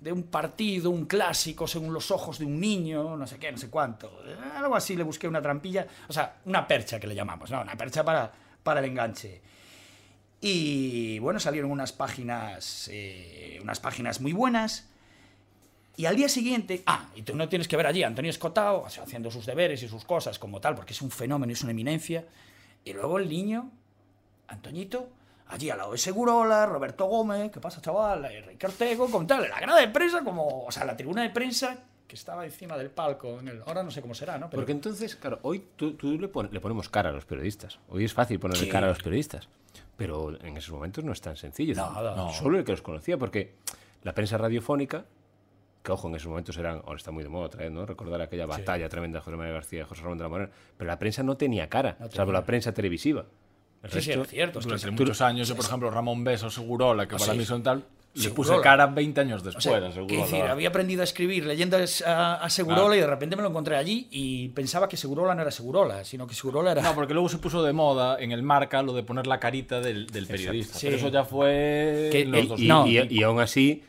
de un partido, un clásico, según los ojos de un niño, no sé qué, no sé cuánto. Algo así le busqué una trampilla. O sea, una percha que le llamamos. Una percha para, para el enganche. Y bueno, salieron unas páginas, eh, unas páginas muy buenas. Y al día siguiente, ah, y tú no tienes que ver allí Antonio Escotado o sea, haciendo sus deberes y sus cosas como tal, porque es un fenómeno, es una eminencia. Y luego el niño, Antoñito, allí al lado de Segurola, Roberto Gómez, ¿qué pasa, chaval? Enrique Ortego, como tal, la grada de prensa, como, o sea, la tribuna de prensa que estaba encima del palco. En el, ahora no sé cómo será, ¿no? Pero- Porque entonces, claro, hoy tú, tú le, pon- le ponemos cara a los periodistas. Hoy es fácil ponerle Sí. cara a los periodistas. Pero en esos momentos no es tan sencillo. Nada. No. Solo el que los conocía, porque la prensa radiofónica, que ojo, en esos momentos eran, ahora está muy de moda otra vez, ¿no? Recordar aquella batalla tremenda de José María García y José Ramón de la Morena. Pero la prensa no tenía cara, No salvo la prensa televisiva. Sí, sí, es cierto. es Durante muchos años, yo, por ejemplo, Ramón Beso, Segurola, que Ah, para mí son tal, le puse cara 20 años O después sea, a quiero Segurola. decir, había aprendido a escribir leyendas a, a Segurola Claro. y de repente me lo encontré allí y pensaba que Segurola no era Segurola, sino que Segurola era... No, porque luego se puso de moda en el marca lo de poner la carita del, del periodista. Sí. Pero eso ya fue Que en los el- 2000. Y, No. y- y aún así,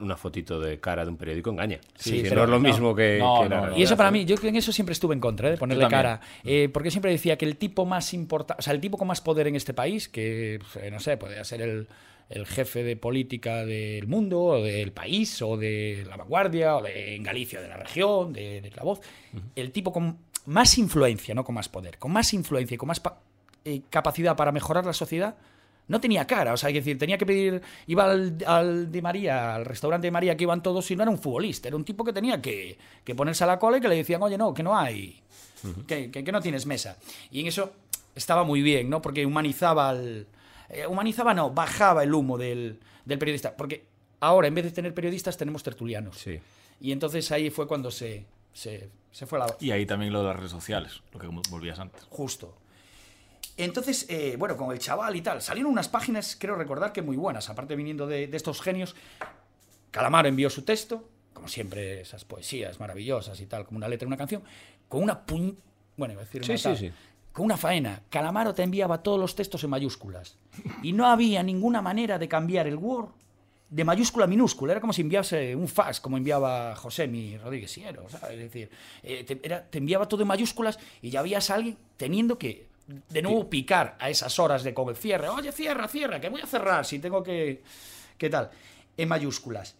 una fotito de cara de un periódico engaña. Sí, Sí, pero no es lo no. mismo que, No, que la no, no. realidad. Y eso para mí, yo en eso siempre estuve en contra, ¿eh? de ponerle cara. Eh, porque siempre decía que el tipo más importante, o sea, el tipo con más poder en este país, que pues, eh, no sé, podría ser el, el jefe de política del mundo, o del país, o de la vanguardia, o de en Galicia, de la región, de, de la voz, el tipo con más influencia, no con más poder, con más influencia y con más pa- eh, capacidad para mejorar la sociedad, no tenía cara, o sea, hay que decir, tenía que pedir, iba al, al de María, al restaurante de María que iban todos y no era un futbolista, era un tipo que tenía que, que ponerse a la cola y que le decían, oye, no, que no hay, que, que- que no tienes mesa. Y en eso estaba muy bien, ¿no? Porque humanizaba al, eh, humanizaba no, bajaba el humo del, del periodista. Porque ahora, en vez de tener periodistas, tenemos tertulianos. Sí. Y entonces ahí fue cuando se, se, se fue la... Y ahí también lo de las redes sociales, lo que volvías antes. Justo. Entonces, eh, bueno, con el chaval y tal, salieron unas páginas, creo recordar que muy buenas, aparte viniendo de, de estos genios. Calamaro envió su texto, como siempre, esas poesías maravillosas y tal, como una letra, una canción, con una puñ... Bueno, iba a decir Sí, una sí, tal, sí. Con una faena. Calamaro te enviaba todos los textos en mayúsculas. Y no había ninguna manera de cambiar el Word de mayúscula a minúscula. Era como si enviase un fax, como enviaba José mi Rodríguez Siero. ¿sabes? Es decir, eh, te, era- te enviaba todo en mayúsculas y ya habías a alguien teniendo que, de nuevo, picar a esas horas de con el cierre. Oye, cierra, cierra, que voy a cerrar si tengo que. ¿Qué tal? En mayúsculas.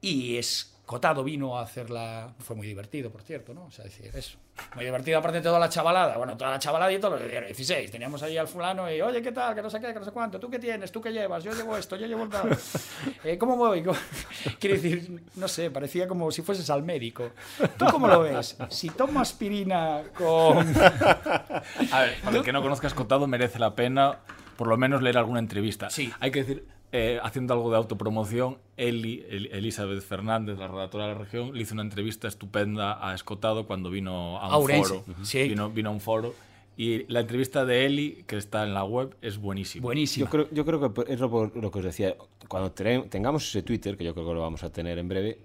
Y Escotado vino a hacerla. Fue muy divertido, por cierto, ¿no? O sea, decir, eso. Muy divertido, aparte de toda la chavalada. Bueno, toda la chavalada y todos los 16. Teníamos ahí al fulano y, oye, ¿qué tal? Que no sé qué, que no sé cuánto. ¿Tú qué tienes? ¿Tú qué llevas? Yo llevo esto, yo llevo el tal. Eh, ¿Cómo voy? ¿Cómo- Quiero decir, no sé, parecía como si fueses al médico. ¿Tú cómo lo ves? Si tomo aspirina con. A ver, para el que no conozca Escotado, merece la pena por lo menos leer alguna entrevista. Sí. Hay que decir, eh, haciendo algo de autopromoción, Eli, El- Elizabeth Fernández, la redactora de la región, le hizo una entrevista estupenda a Escotado cuando vino a un A Ourense, foro. sí. Vino, vino a un foro. Y la entrevista de Eli, que está en la web, es buenísima. Buenísimo. Yo creo, yo creo que es lo, lo que os decía. Cuando tengamos ese Twitter, que yo creo que lo vamos a tener en breve,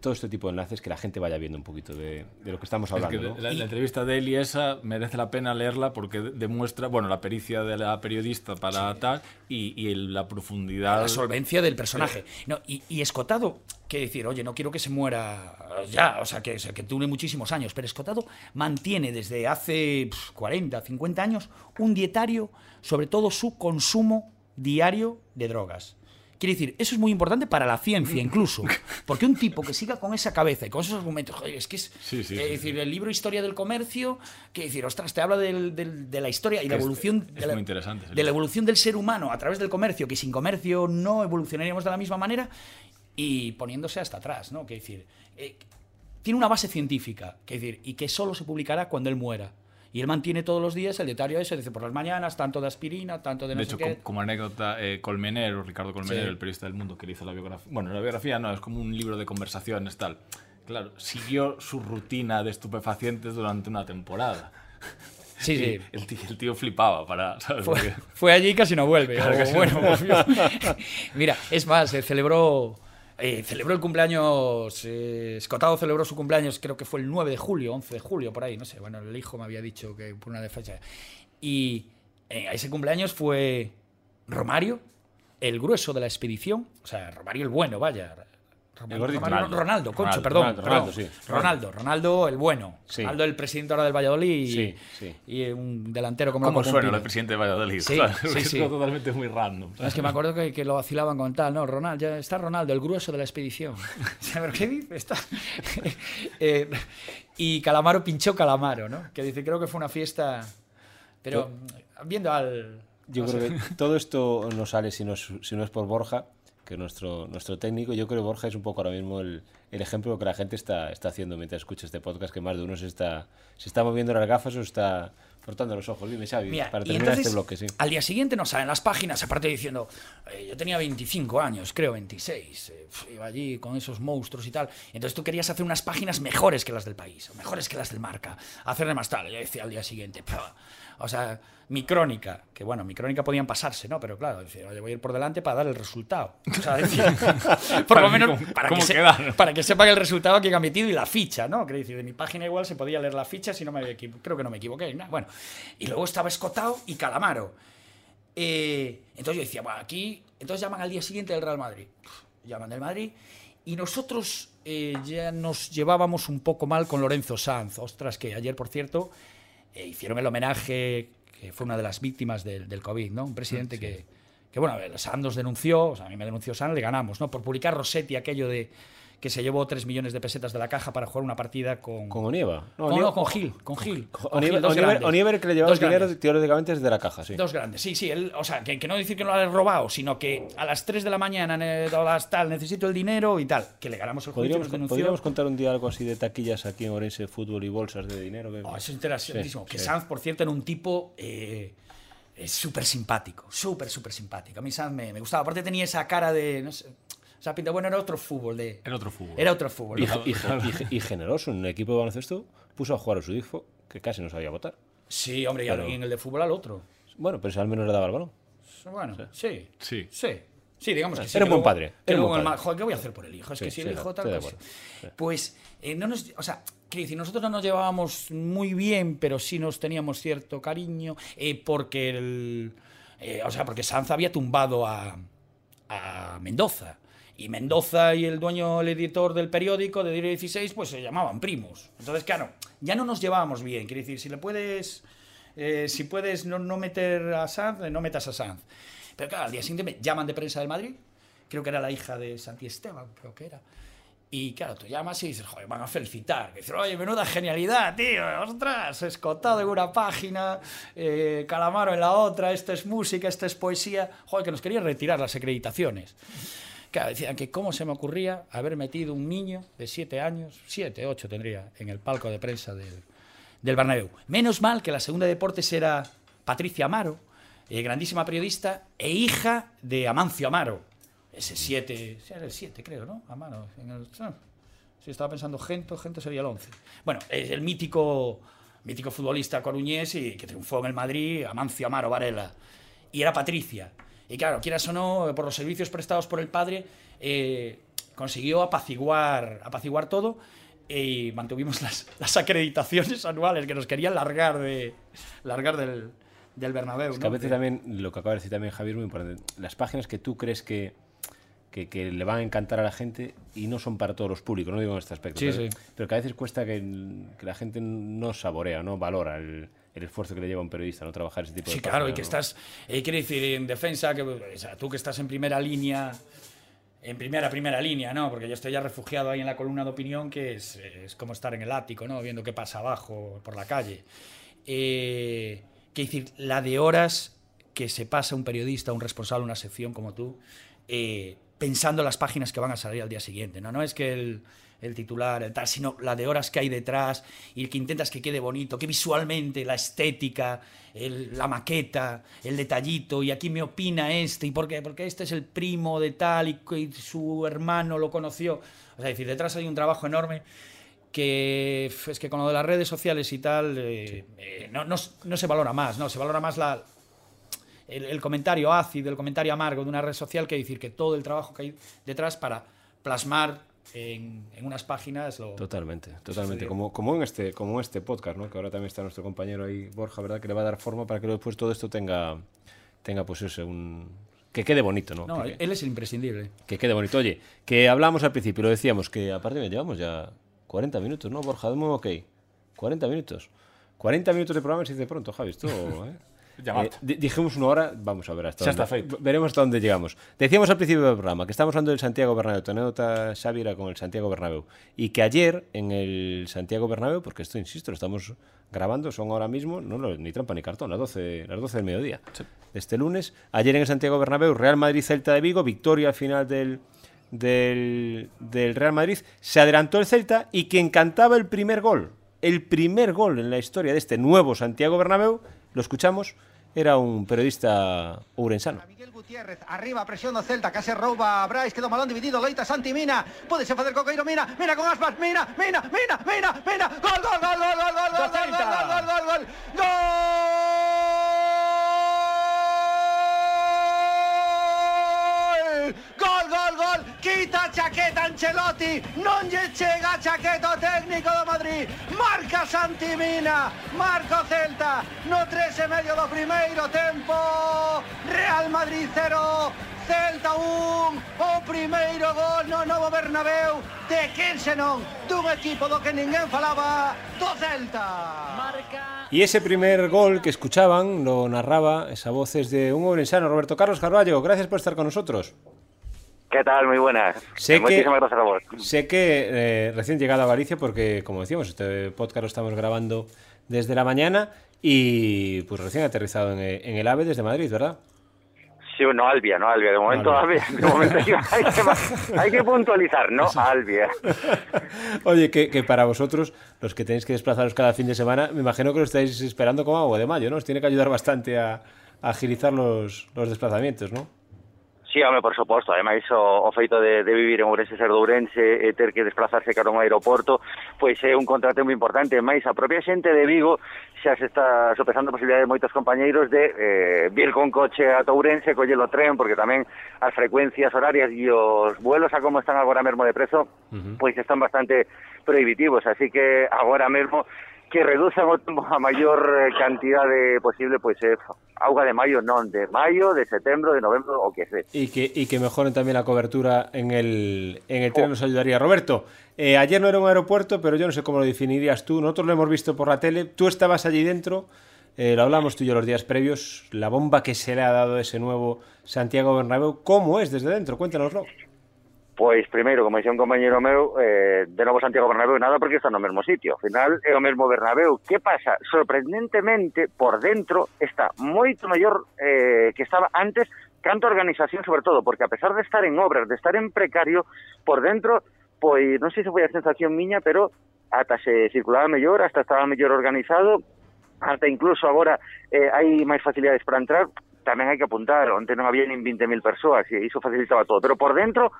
todo este tipo de enlaces, que la gente vaya viendo un poquito de, de lo que estamos Es hablando. que ¿no? la, la entrevista de Eli esa merece la pena leerla porque de- demuestra, bueno, la pericia de la periodista para tal y, y el- la profundidad. la solvencia del personaje. No, y, y Escotado, que decir, oye, no quiero que se muera ya, o sea, que, que dure muchísimos años, pero Escotado mantiene desde hace pf, 40, 50 años un dietario sobre todo su consumo diario de drogas. Quiere decir, eso es muy importante para la ciencia incluso, porque un tipo que siga con esa cabeza y con esos argumentos, joder, es que es, Sí, sí, sí, es decir, el libro Historia del Comercio, que decir, ostras, te habla del- del- de la historia y la evolución es de la- muy interesante ese de la libro. evolución del ser humano a través del comercio, que sin comercio no evolucionaríamos de la misma manera, y poniéndose hasta atrás, ¿no? Que decir, eh, tiene una base científica, que decir, y que solo se publicará cuando él muera. Y él mantiene todos los días el detalle ese, dice por las mañanas, tanto de aspirina, tanto de no De sé hecho, qué. com- como anécdota, eh, Colmenero, Ricardo Colmenero, Sí. el periodista del mundo que le hizo la biografía. Bueno, la biografía no, es como un libro de conversaciones, tal. Claro, siguió su rutina de estupefacientes durante una temporada. Sí, sí. El tío, el tío flipaba para. ¿sabes? Fue, fue allí y casi no vuelve. Claro, o casi no bueno, volvió. Mira, es más, se celebró, eh, celebró el cumpleaños, eh, Escotado celebró su cumpleaños, creo que fue el 9 de julio, 11 de julio, por ahí, no sé. Bueno, el hijo me había dicho que por una de fecha. Y eh, a ese cumpleaños fue Romario, el grueso de la expedición, o sea, Romario el bueno, vaya. Romario- Ronaldo. Ronaldo, concho, Ronaldo, perdón. Ronaldo, perdón. Ronaldo, sí. Ronaldo, Ronaldo el bueno. Sí. Ronaldo el presidente ahora del Valladolid y, Sí, sí. y un delantero como ¿Cómo Loco suena el presidente de Valladolid? Sí, sí. Es totalmente muy random. Es que me acuerdo que, que lo vacilaban con tal, ¿no? Ronaldo, ya está Ronaldo, el grueso de la expedición. ¿Pero qué dice? Está... Eh, y Calamaro pinchó Calamaro, ¿no? Que dice, creo que fue una fiesta... Pero viendo al... Yo creo sé. que todo esto no sale si no es, si no es por Borja, que es nuestro, nuestro técnico. Yo creo que Borja es un poco ahora mismo el, el ejemplo que la gente está, está haciendo mientras escucha este podcast, que más de uno se está, se está moviendo las gafas o está frotando los ojos. Dime, Xavi, Mira, para terminar entonces, este bloque, sí. al día siguiente nos salen las páginas, aparte diciendo, eh, yo tenía 25 años, creo 26, eh, iba allí con esos monstruos y tal. Entonces tú querías hacer unas páginas mejores que las del país, o mejores que las del marca, hacerle más tal. Yo decía al día siguiente. O sea, mi crónica, que bueno, mi crónica podían pasarse, ¿no? Pero claro, oye, voy a ir por delante para dar el resultado. O sea, decir, por lo menos para que, se- para que sepan el resultado que han metido y la ficha, ¿no? Quiero decir, de mi página igual se podía leer la ficha si no me equivo- creo que no me equivoqué. ¿no? Bueno, y luego estaba Escotado y Calamaro. Eh, entonces yo decía, bueno, aquí, entonces llaman al día siguiente del Real Madrid. Llaman del Madrid y nosotros eh, ya nos llevábamos un poco mal con Lorenzo Sanz. Ostras, que ayer, por cierto, eh, hicieron el homenaje, que fue una de las víctimas del, del COVID, ¿no? Un presidente que, que, bueno, nos denunció, o sea, a mí me denunció Sanz, le ganamos, ¿no? Por publicar Rossetti aquello de que se llevó 3 millones de pesetas de la caja para jugar una partida con... Con Onieva. No, con, no, con Gil, con Gil. con con que le llevaba Dos el dinero grandes. teóricamente desde la caja, sí. Dos grandes, sí, sí. Él, o sea, que, que no decir que no lo haya robado, sino que a las 3 de la mañana, ne- a las tal, necesito el dinero y tal. Que le ganamos el juicio, ¿Podríamos, podríamos contar un día algo así de taquillas aquí en Orense, fútbol y bolsas de dinero. que- Oh, eso es interesantísimo. Sí, que sí. Sanz, por cierto, era un tipo. eh, es súper simpático, súper, súper simpático. A mí Sanz me, me gustaba. Aparte tenía esa cara de, no sé, o sea, pinta, bueno, era otro fútbol. De, Era otro fútbol. Era otro fútbol. Y, ¿no? y- y- y generoso, en el equipo de baloncesto puso a jugar a su hijo, que casi no sabía votar. Sí, hombre, y Pero- en el de fútbol al otro. Bueno, pero al menos le daba el balón. Bueno, sí. Sí. Sí. Sí, digamos que sí. Era un buen padre, era un buen padre. Joder, ¿qué voy a hacer por el hijo? Es Sí, que si sí, el hijo tal cosa. Pues eh, no nos. O sea, quiero decir, nosotros no nos llevábamos muy bien, pero sí nos teníamos cierto cariño, eh, porque el. eh, o sea, porque Sanz había tumbado a, a Mendoza. Y Mendoza y el dueño, el editor del periódico de Diario 16, pues se llamaban primos. Entonces, claro, ya no nos llevábamos bien. Quiero decir, si le puedes. eh, si puedes no, no meter a Sanz, eh, no metas a Sanz. Pero claro, al día siguiente me llaman de prensa del Madrid. Creo que era la hija de Santi Esteban, creo que era. Y claro, tú llamas y dices, joder, van a felicitar. Que dices, oye, menuda genialidad, tío, ostras, escotado en una página, eh, Calamaro en la otra, esto es música, esto es poesía. Joder, que nos querían retirar las acreditaciones. Claro, decían que cómo se me ocurría haber metido un niño de siete años, siete, ocho tendría, en el palco de prensa del, del Bernabéu. Menos mal que la segunda de deportes era Patricia Amaro, eh, grandísima periodista e hija de Amancio Amaro. Ese siete, sí, era el siete creo, ¿no? Amaro. En el, ah, sí, estaba pensando Gento, Gento sería el 11. Bueno, es el mítico, mítico futbolista coruñés y que triunfó en el Madrid, Amancio Amaro Varela. Y era Patricia. Y claro, quieras o no, por los servicios prestados por el padre, eh, consiguió apaciguar, apaciguar todo y mantuvimos las, las acreditaciones anuales que nos querían largar, de, largar del, del Bernabéu. Es que a veces también, lo que acaba de decir también Javier es muy importante. Las páginas que tú crees que, que, que le van a encantar a la gente y no son para todos los públicos, no digo en este aspecto. Sí, pero, sí. pero que a veces cuesta que, que la gente no saborea, no valora el, el esfuerzo que le lleva a un periodista, no trabajar ese tipo de Sí, claro, y que ¿no? estás, eh, quiere decir, en defensa, que, o sea, tú que estás en primera línea, en primera, primera línea, ¿no? Porque yo estoy ya refugiado ahí en la columna de opinión, que es, es como estar en el ático, ¿no? Viendo qué pasa abajo, por la calle. Eh, decir, la de horas que se pasa un periodista, un responsable, una sección como tú, eh, pensando las páginas que van a salir al día siguiente, ¿no? No es que el, el titular, el tal, sino la de horas que hay detrás y el que intentas que quede bonito, que visualmente, la estética, el- la maqueta, el detallito, y aquí me opina este, y por qué, porque este es el primo de tal y, y su hermano lo conoció. O sea, es decir, detrás hay un trabajo enorme que es que con lo de las redes sociales y tal, eh, eh, no, no no se valora más, ¿no? Se valora más la, el, el comentario ácido, el comentario amargo de una red social que decir que todo el trabajo que hay detrás para plasmar en, en unas páginas lo... Totalmente, totalmente. Como, como, en este, como en este podcast, ¿no? Que ahora también está nuestro compañero ahí, Borja, ¿verdad? Que le va a dar forma para que después todo esto tenga, tenga pues eso, un... Que quede bonito, ¿no? No, que, él es el imprescindible. que quede bonito. Oye, que hablamos al principio, lo decíamos, que aparte me llevamos ya 40 minutos, ¿no, Borja? Ok. 40 minutos. 40 minutos de programa se dice pronto, Javi. Esto, ¿eh? Eh, di- dijimos una hora, vamos a ver hasta dónde. Veremos hasta dónde llegamos. Decíamos al principio del programa que estamos hablando del Santiago Bernabéu, tu anécdota, Xavi, era con el Santiago Bernabéu. Y que ayer en el Santiago Bernabéu, porque esto, insisto, lo estamos grabando, son ahora mismo, no, ni trampa ni cartón, las 12, las 12 del mediodía. de Este lunes, ayer en el Santiago Bernabéu, Real Madrid-Celta de Vigo, victoria al final del, del, del Real Madrid, se adelantó el Celta y quien cantaba el primer gol, el primer gol en la historia de este nuevo Santiago Bernabéu, lo escuchamos, era un periodista ourensano. Miguel Gutiérrez, arriba, presión do Celta, case rouba a Brais, quedou malón dividido, loita Santi Mina, podese facer Coqueiro, Mina, Mina con aspas, Mina, Mina, Mina, Mina, Mina, gol, Madrid non lle chega chaqueto técnico do Madrid marca Santimina marca o Celta no 13 e medio do primeiro tempo Real Madrid 0 Celta 1 o primeiro gol no novo Bernabéu de quen senón dun equipo do que ninguén falaba do Celta. Marca... E ese primer gol que escuchaban lo narraba esa voces de un ourensano Roberto Carlos Carballo. Gracias por estar con nosotros. ¿Qué tal? Muy buenas. Sé que- Muchísimas gracias a vos. Sé que eh, recién llegado a Galicia, porque como decíamos, este podcast lo estamos grabando desde la mañana y pues recién aterrizado en, eh, en el AVE desde Madrid, ¿verdad? Sí, no Albia, no Albia. De momento Albia. Albia. De momento hay, que, hay que puntualizar, no Albia. Oye, que, que para vosotros, los que tenéis que desplazaros cada fin de semana, me imagino que lo estáis esperando como agua de mayo, ¿no? Os tiene que ayudar bastante a, agilizar los, los desplazamientos, ¿no? Sí, home, por suposto, ademais o, o feito de, de vivir en Ourense ser de Ourense e ter que desplazarse cara a un aeroporto pois é un contrato moi importante, máis a propia xente de Vigo xa se está sopesando a posibilidade de moitos compañeiros de eh, vir con coche a Ourense, collelo tren, porque tamén as frecuencias horarias e os vuelos a como están agora mesmo de prezo, uh -huh. pois están bastante prohibitivos, así que agora mesmo que reduzan a maior eh, cantidade posible, pois é auga de maio, non, de maio, de setembro, de novembro, o que sé. Y que, y que mejoren también la cobertura en el, en el tren, oh. nos ayudaría. Roberto, eh, ayer no era un aeropuerto, pero yo no sé cómo lo definirías tú. Nosotros lo hemos visto por la tele. Tú estabas allí dentro, eh, lo hablamos tú y yo los días previos, la bomba que se le ha dado a ese nuevo Santiago Bernabéu. ¿Cómo es desde dentro? Cuéntanoslo. Pois, primeiro, como dixía un compañero meu, eh, de novo Santiago Bernabéu nada porque está no mesmo sitio. Ao final é o mesmo Bernabéu. Que pasa? Sorprendentemente, por dentro está moito mellor eh, que estaba antes canto organización, sobre todo, porque a pesar de estar en obras, de estar en precario, por dentro, pois, non sei se foi a sensación miña, pero ata se circulaba mellor, hasta estaba mellor organizado, hasta incluso agora eh, hai máis facilidades para entrar, tamén hai que apuntar, onte non había nin 20.000 persoas e iso facilitaba todo, pero por dentro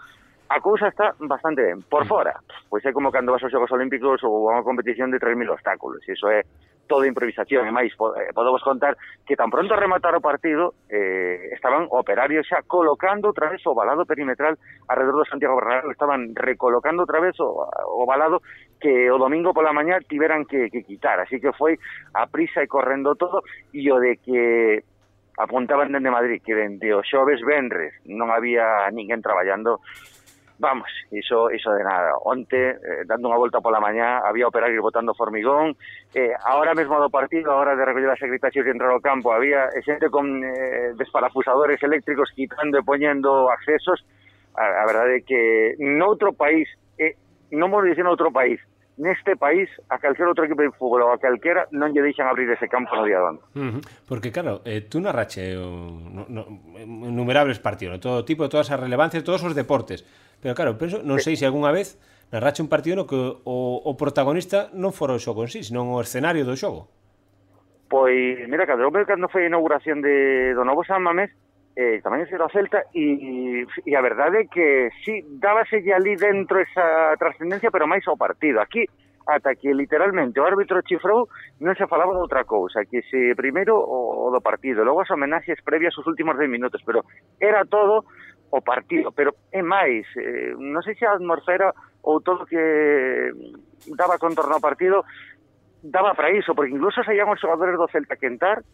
a cousa está bastante ben. Por mm. fora, pois é como cando vas aos Xogos Olímpicos ou a unha competición de 3.000 obstáculos. Iso é todo improvisación. E máis, eh, podemos contar que tan pronto rematar o partido, eh, estaban operarios xa colocando outra vez o balado perimetral alrededor do Santiago Bernabéu. Estaban recolocando outra vez o, o balado que o domingo pola mañá tiveran que, que quitar. Así que foi a prisa e correndo todo. E o de que apuntaban dende Madrid que dende o xoves vendres non había ninguén traballando Vamos, iso, iso de nada. Onte, eh, dando unha volta pola mañá, había operarios botando formigón, eh, ahora mesmo do partido, a hora de recoller as secretarias e entrar ao campo, había xente con eh, desparafusadores eléctricos quitando e poñendo accesos, a, a verdade é que noutro país, eh, non vou dicir noutro país, neste país a calquera outro equipo de fútbol ou a calquera non lle deixan abrir ese campo no día dono. Uh -huh. Porque claro, eh, tú narrache o, no, no, innumerables partidos, no, todo tipo, todas as relevancias, todos os deportes. Pero claro, penso, non sei se algunha vez narrache un partido no que o, o protagonista non fora o xogo en sí, senón o escenario do xogo. Pois, mira, cando, cando foi a inauguración de, do novo San Mamés, eh, tamén era a Celta, e, e a verdade é que sí, dábaselle ali dentro esa trascendencia, pero máis ao partido. Aquí, ata que literalmente o árbitro chifrou non se falaba de outra cousa, que se primeiro o, o do partido, logo as homenaxes previas os últimos 10 minutos, pero era todo o partido, pero é máis, eh, non sei se a atmosfera ou todo que daba contorno ao partido daba para iso, porque incluso saían os xogadores do Celta que entrar,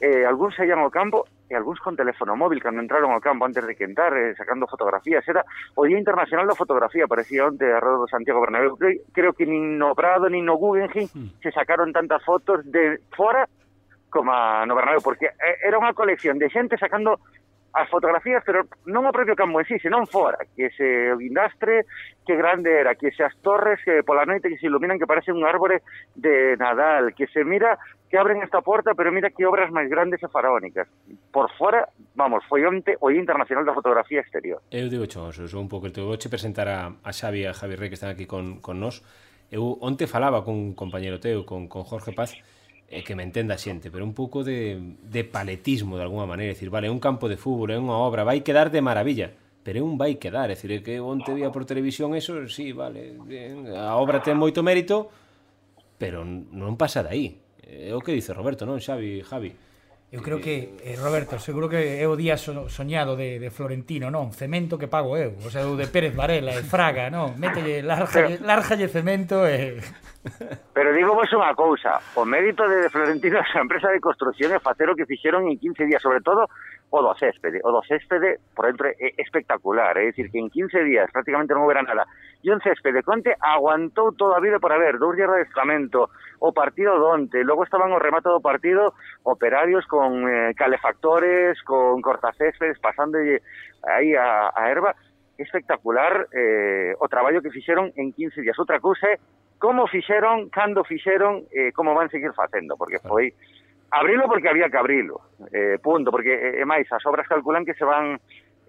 eh, algúns saían ao campo e algúns con teléfono móvil cando entraron ao campo antes de que entrar, eh, sacando fotografías. Era o Día Internacional da Fotografía, parecía onte a rodo do Santiago Bernabéu. Creo, creo que nin no Prado, nin no Guggenheim hmm. se sacaron tantas fotos de fora como a no Bernabéu, porque eh, era unha colección de xente sacando as fotografías, pero non o propio campo en sí, senón fora, que ese guindastre, que grande era, que esas torres que pola noite que se iluminan que parecen un árbore de Nadal, que se mira que abren esta porta, pero mira que obras máis grandes e faraónicas. Por fora, vamos, foi onte o Día Internacional da Fotografía Exterior. Eu digo, chon, sou un pouco el teu voche presentar a, a Xavi e a Javi Rey que están aquí con, con nós. Eu onte falaba con un compañero teu, con, con Jorge Paz, e que me entenda a xente, pero un pouco de, de paletismo de alguma maneira, decir, vale, é un campo de fútbol, é unha obra, vai quedar de maravilla, pero é un vai quedar, é dicir, que onte vía por televisión eso, sí, vale, a obra ten moito mérito, pero non pasa de aí. É o que dice Roberto, non, Xavi, Javi. Eu creo que, eh, Roberto, seguro que é o día soñado de, de Florentino, non? Cemento que pago eu, o sea, o de Pérez Varela, e Fraga, non? Mételle, largalle, largalle cemento e... Pero digo vos unha cousa, o mérito de Florentino a empresa de construcción é facer o que fixeron en 15 días, sobre todo o do céspede. O do céspede, por dentro, é espectacular, é dicir, que en 15 días prácticamente non houbera nada. E un céspede, Conte aguantou toda a vida por haber, dous días de o partido donte, logo estaban o remate do partido operarios con eh, calefactores, con cortacéspedes, pasando aí a, a erva, espectacular eh, o traballo que fixeron en 15 días. Outra cousa é como fixeron, cando fixeron, eh, como van seguir facendo, porque foi abrilo porque había que abrilo, eh, punto, porque é eh, máis, as obras calculan que se van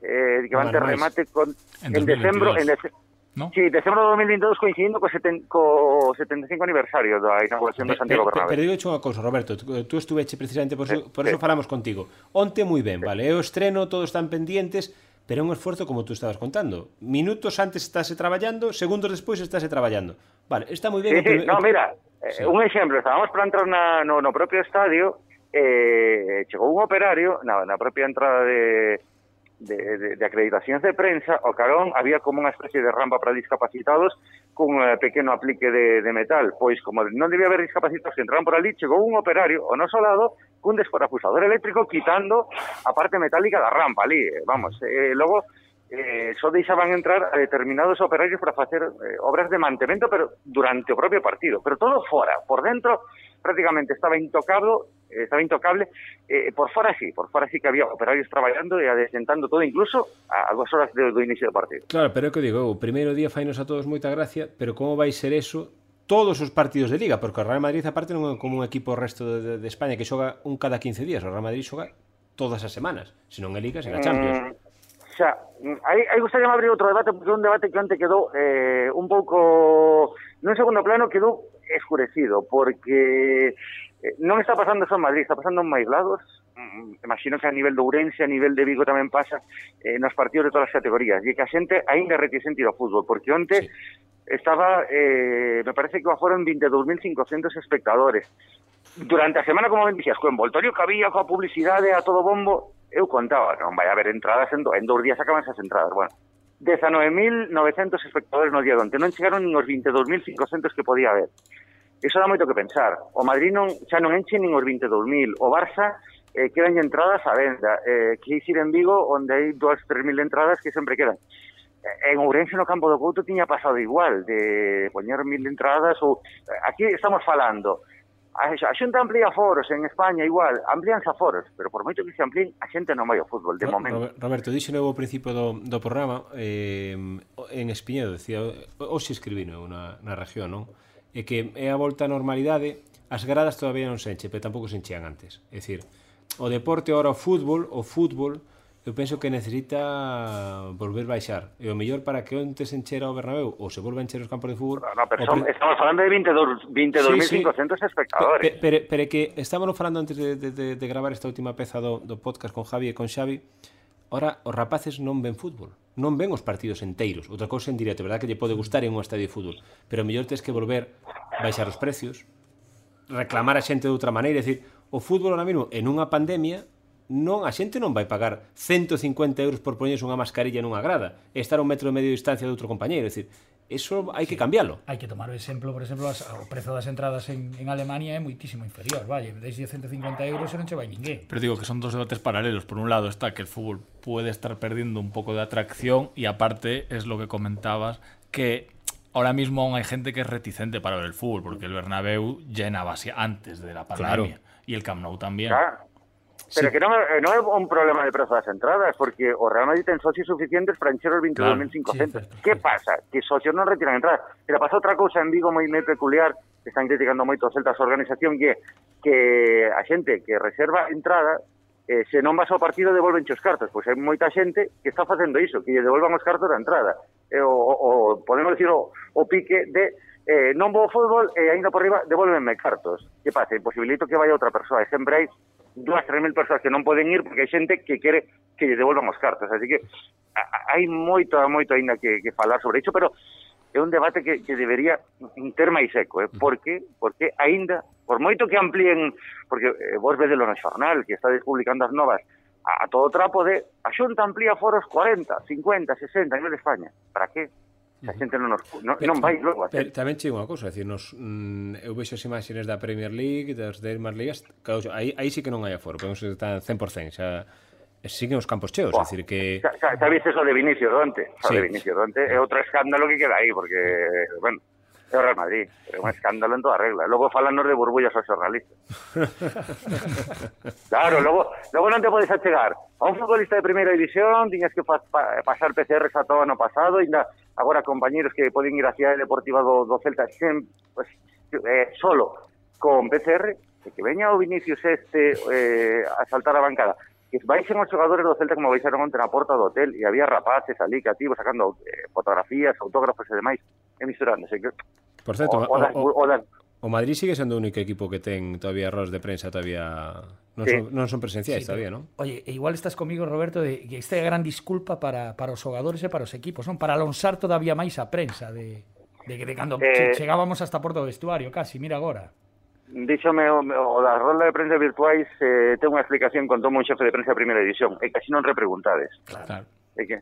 eh, que van ter remate con, en, en decembro en, dece, ¿no? Sí, decembro de 2022 coincidindo co, seten, co 75 aniversario da inauguración do Santiago Bernabéu. Pero, pero digo unha cousa, Roberto, tú estuveche precisamente por, sí, por sí. eso falamos contigo. Onte moi ben, vale, vale, o estreno, todos están pendientes, pero é un esforzo como tú estabas contando. Minutos antes estáse traballando, segundos despois estáse traballando. Vale, está moi ben. Sí, sí, no, mira, sí. Eh, un exemplo, estábamos para entrar na, no, no propio estadio, eh, chegou un operario na, na propia entrada de de, de, de acreditacións de prensa, o carón había como unha especie de rampa para discapacitados cun eh, pequeno aplique de, de metal. Pois, como non debía haber discapacitados que entraban por ali, chegou un operario ao noso lado cun descorafusador eléctrico quitando a parte metálica da rampa ali. Eh, vamos, eh, eh, logo, eh, só deixaban entrar a determinados operarios para facer eh, obras de mantemento pero durante o propio partido, pero todo fora, por dentro prácticamente estaba intocado Eh, estaba intocable. Eh, por fora sí, por fora sí que había operarios traballando e adesentando todo incluso a, a dúas horas do, do inicio do partido. Claro, pero é que digo, o primeiro día fainos a todos moita gracia, pero como vai ser eso todos os partidos de Liga, porque o Real Madrid aparte non é como un equipo o resto de, de, de España que xoga un cada 15 días, o Real Madrid xoga todas as semanas, senón é Liga, sen a Champions. Mm, xa, mm, aí, aí gostaríame abrir outro debate, porque un debate que onte quedou eh, un pouco, nun segundo plano quedou escurecido, porque Eh, non está pasando só en Madrid, está pasando en máis lados. Mm, mm, imagino que a nivel de Ourense, a nivel de Vigo tamén pasa eh, nos partidos de todas as categorías. E que a xente aínda reticente ir ao fútbol, porque onte sí. estaba, eh, me parece que foron 22.500 espectadores. Durante a semana, como ben dixas, co envoltorio que había, coa publicidade, a todo bombo, eu contaba, non vai haber entradas, en, do, en dous días acaban esas entradas, bueno. 19.900 espectadores no día onte, non chegaron nin os 22.500 que podía haber. Iso dá moito que pensar. O Madrid non, xa non enche nin os 22.000. O Barça eh, quedan entradas a venda. Eh, que ir en Vigo, onde hai 2-3.000 entradas que sempre quedan. Eh, en Ourense, no campo do Couto, tiña pasado igual, de poñer mil entradas ou... Eh, aquí estamos falando a xente amplía foros en España igual, amplíanse a foros, pero por moito que se amplíen, a xente non vai ao fútbol de momento. Roberto, dixo novo principio do, do programa eh, en Espiñedo, decía, hoxe escribino na, na región, non? é que é a volta á normalidade, as gradas todavía non se enche, pero tampouco se enchean antes. É dicir, o deporte ora o fútbol, o fútbol eu penso que necesita volver baixar. E o mellor para que onte se enchera o Bernabéu ou se volva a encher os campos de fútbol... No, pero son, pre... estamos falando de 22.500 22, sí, 22, sí. espectadores. Pero, pero, pero que estábamos falando antes de, de, de, de gravar esta última peza do, do podcast con Javi e con Xavi, Ora, os rapaces non ven fútbol. Non ven os partidos enteiros. Outra cousa en directo, verdad que lle pode gustar en un estadio de fútbol, pero mellor tes que volver baixar os precios, reclamar a xente de outra maneira, é dicir, o fútbol ahora mesmo en unha pandemia non a xente non vai pagar 150 euros por poñerse unha mascarilla nunha grada e estar a un metro e medio de distancia de outro compañeiro, é dicir, eso hai que cambiarlo. Hai que tomar o exemplo, por exemplo, as, o prezo das entradas en, en Alemania é moitísimo inferior, vale, desde 150 euros e non che vai ninguén. Pero digo que son dos debates paralelos. Por un lado está que el fútbol puede estar perdiendo un poco de atracción y aparte es lo que comentabas que ahora mismo aún hay gente que es reticente para ver el fútbol porque el Bernabéu llenaba antes de la pandemia y el Camp Nou también. Claro. Pero sí. que non, eh, non é un problema de prezo das entradas, porque o Real Madrid ten socios suficientes para encher os 22.500. Claro, sí, que pasa? Que socios non retiran entradas. Pero pasa outra cousa en Vigo moi, moi peculiar, que están criticando moito os celtas a organización, que que a xente que reserva eh, entrada eh, se non vas ao partido devolven os cartos, pois hai moita xente que está facendo iso, que lle devolvan os cartos da entrada. Eh, o, o, podemos decir o, o pique de eh, non vou ao fútbol e eh, ainda por riba devolvenme cartos. Que pase? Imposibilito que vai outra persoa. E sempre hai dúas, tres mil persoas que non poden ir porque hai xente que quere que lle devolvan as cartas. Así que hai moito, moito aínda que, que falar sobre iso, pero é un debate que, que debería ter máis eco, eh? porque, porque aínda, por moito que amplíen, porque eh, vos vedelo no xornal, que está publicando as novas, a, a todo trapo de a xunta amplía foros 40, 50, 60 a nivel de España. Para que? a xente non, nos, non, pero, non vai logo a pero, tamén che unha cousa, decir, nos, mm, eu vexo as imaxes da Premier League, das demais ligas, claro, aí, aí sí que non hai aforo, podemos estar 100%, xa siguen os campos cheos, é decir que... Xa, xa, xa viste eso de Vinicio Dante, xa sí. de Vinicio Dante, é outro escándalo que queda aí, porque, bueno, Real Madrid, é un escándalo en toda regla. Logo falanos de burbullas aos xornalistas. claro, logo, logo non te podes achegar a un futbolista de primeira división, tiñas que pa, pa, pasar PCRs a todo ano pasado, ainda agora compañeros que poden ir cidade deportiva do, do Celta sen, pues, eh, solo con PCR, e que veña o Vinicius este eh, a saltar a bancada que baixen os xogadores do Celta como baixaron onte na porta do hotel e había rapaces ali cativos sacando eh, fotografías, autógrafos e demais e misturándose. Que, Por certo, o, o, das, o, o, das, o Madrid sigue sendo o único equipo que ten todavía errores de prensa todavía non Sí. son, non son presenciais Sí, todavía, non? Oye, e igual estás comigo, Roberto, de que esta é a gran disculpa para, para os xogadores e para os equipos, non? Para alonsar todavía máis a prensa de, de, de cando Eh, che- chegábamos hasta a porta do vestuario, casi, mira agora. Díxome o, o da rola de prensa virtuais eh, ten unha explicación con tomo un xefe de prensa de primeira edición. É que así non repreguntades. Claro. É que...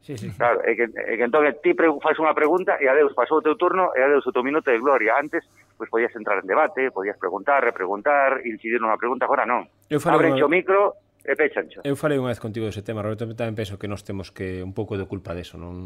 Sí, sí. Claro, é que, é que entón ti faz unha pregunta e adeus, pasou o teu turno e adeus o teu minuto de gloria. Antes, pois pues, podías entrar en debate, podías preguntar, repreguntar, incidir nunha pregunta, agora non. Eu falei o micro e pechancho. Eu falei unha vez contigo dese tema, Roberto, tamén penso que nós temos que un pouco de culpa deso, non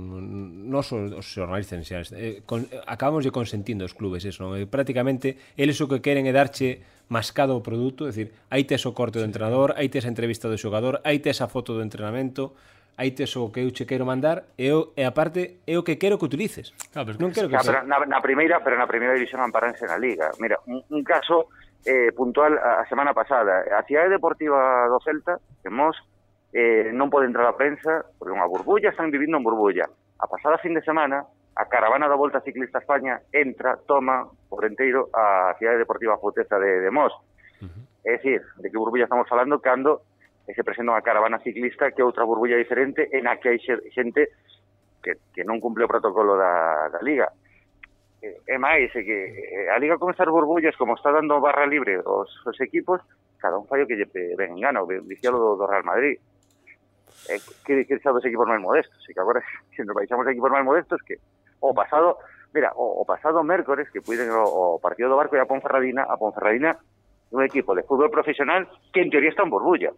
nós os, os xornalistas eh, con, acabamos de consentindo os clubes eso, non? Eh, prácticamente eles o que queren é darche mascado o produto, é dicir, aí tes o corte do entrenador, aí tes a entrevista do xogador, aí tes a foto do entrenamento, aí tes o que eu che quero mandar e, eu, e aparte é o que quero que utilices. Claro, pero non quero que claro, ah, pero na, na primeira, pero na primeira división amparanse na liga. Mira, un, un caso eh, puntual a, a semana pasada. A cidade deportiva do Celta, que Mos, eh, non pode entrar a prensa, porque unha burbulla, están vivindo en burbulla. A pasada fin de semana, a caravana da Volta Ciclista a España entra, toma por enteiro a cidade deportiva Futeza de, de Mos. Uh -huh. É dicir, de que burbulla estamos falando cando eh, se presenta unha caravana ciclista que é outra burbulla diferente en a que hai xente que, que non cumple o protocolo da, da Liga. E máis, é que eh, a Liga con estas burbullas, como está dando barra libre aos, equipos, cada un fallo que lle ven en gana, o dicía do, Real Madrid. Eh, que, que xa dos equipos máis modestos, e que agora, se nos baixamos equipos máis modestos, que o pasado, mira, o, pasado mércores, que puiden o, partido do Barco e a Ponferradina, a Ponferradina é un equipo de fútbol profesional que en teoría está en burbulla.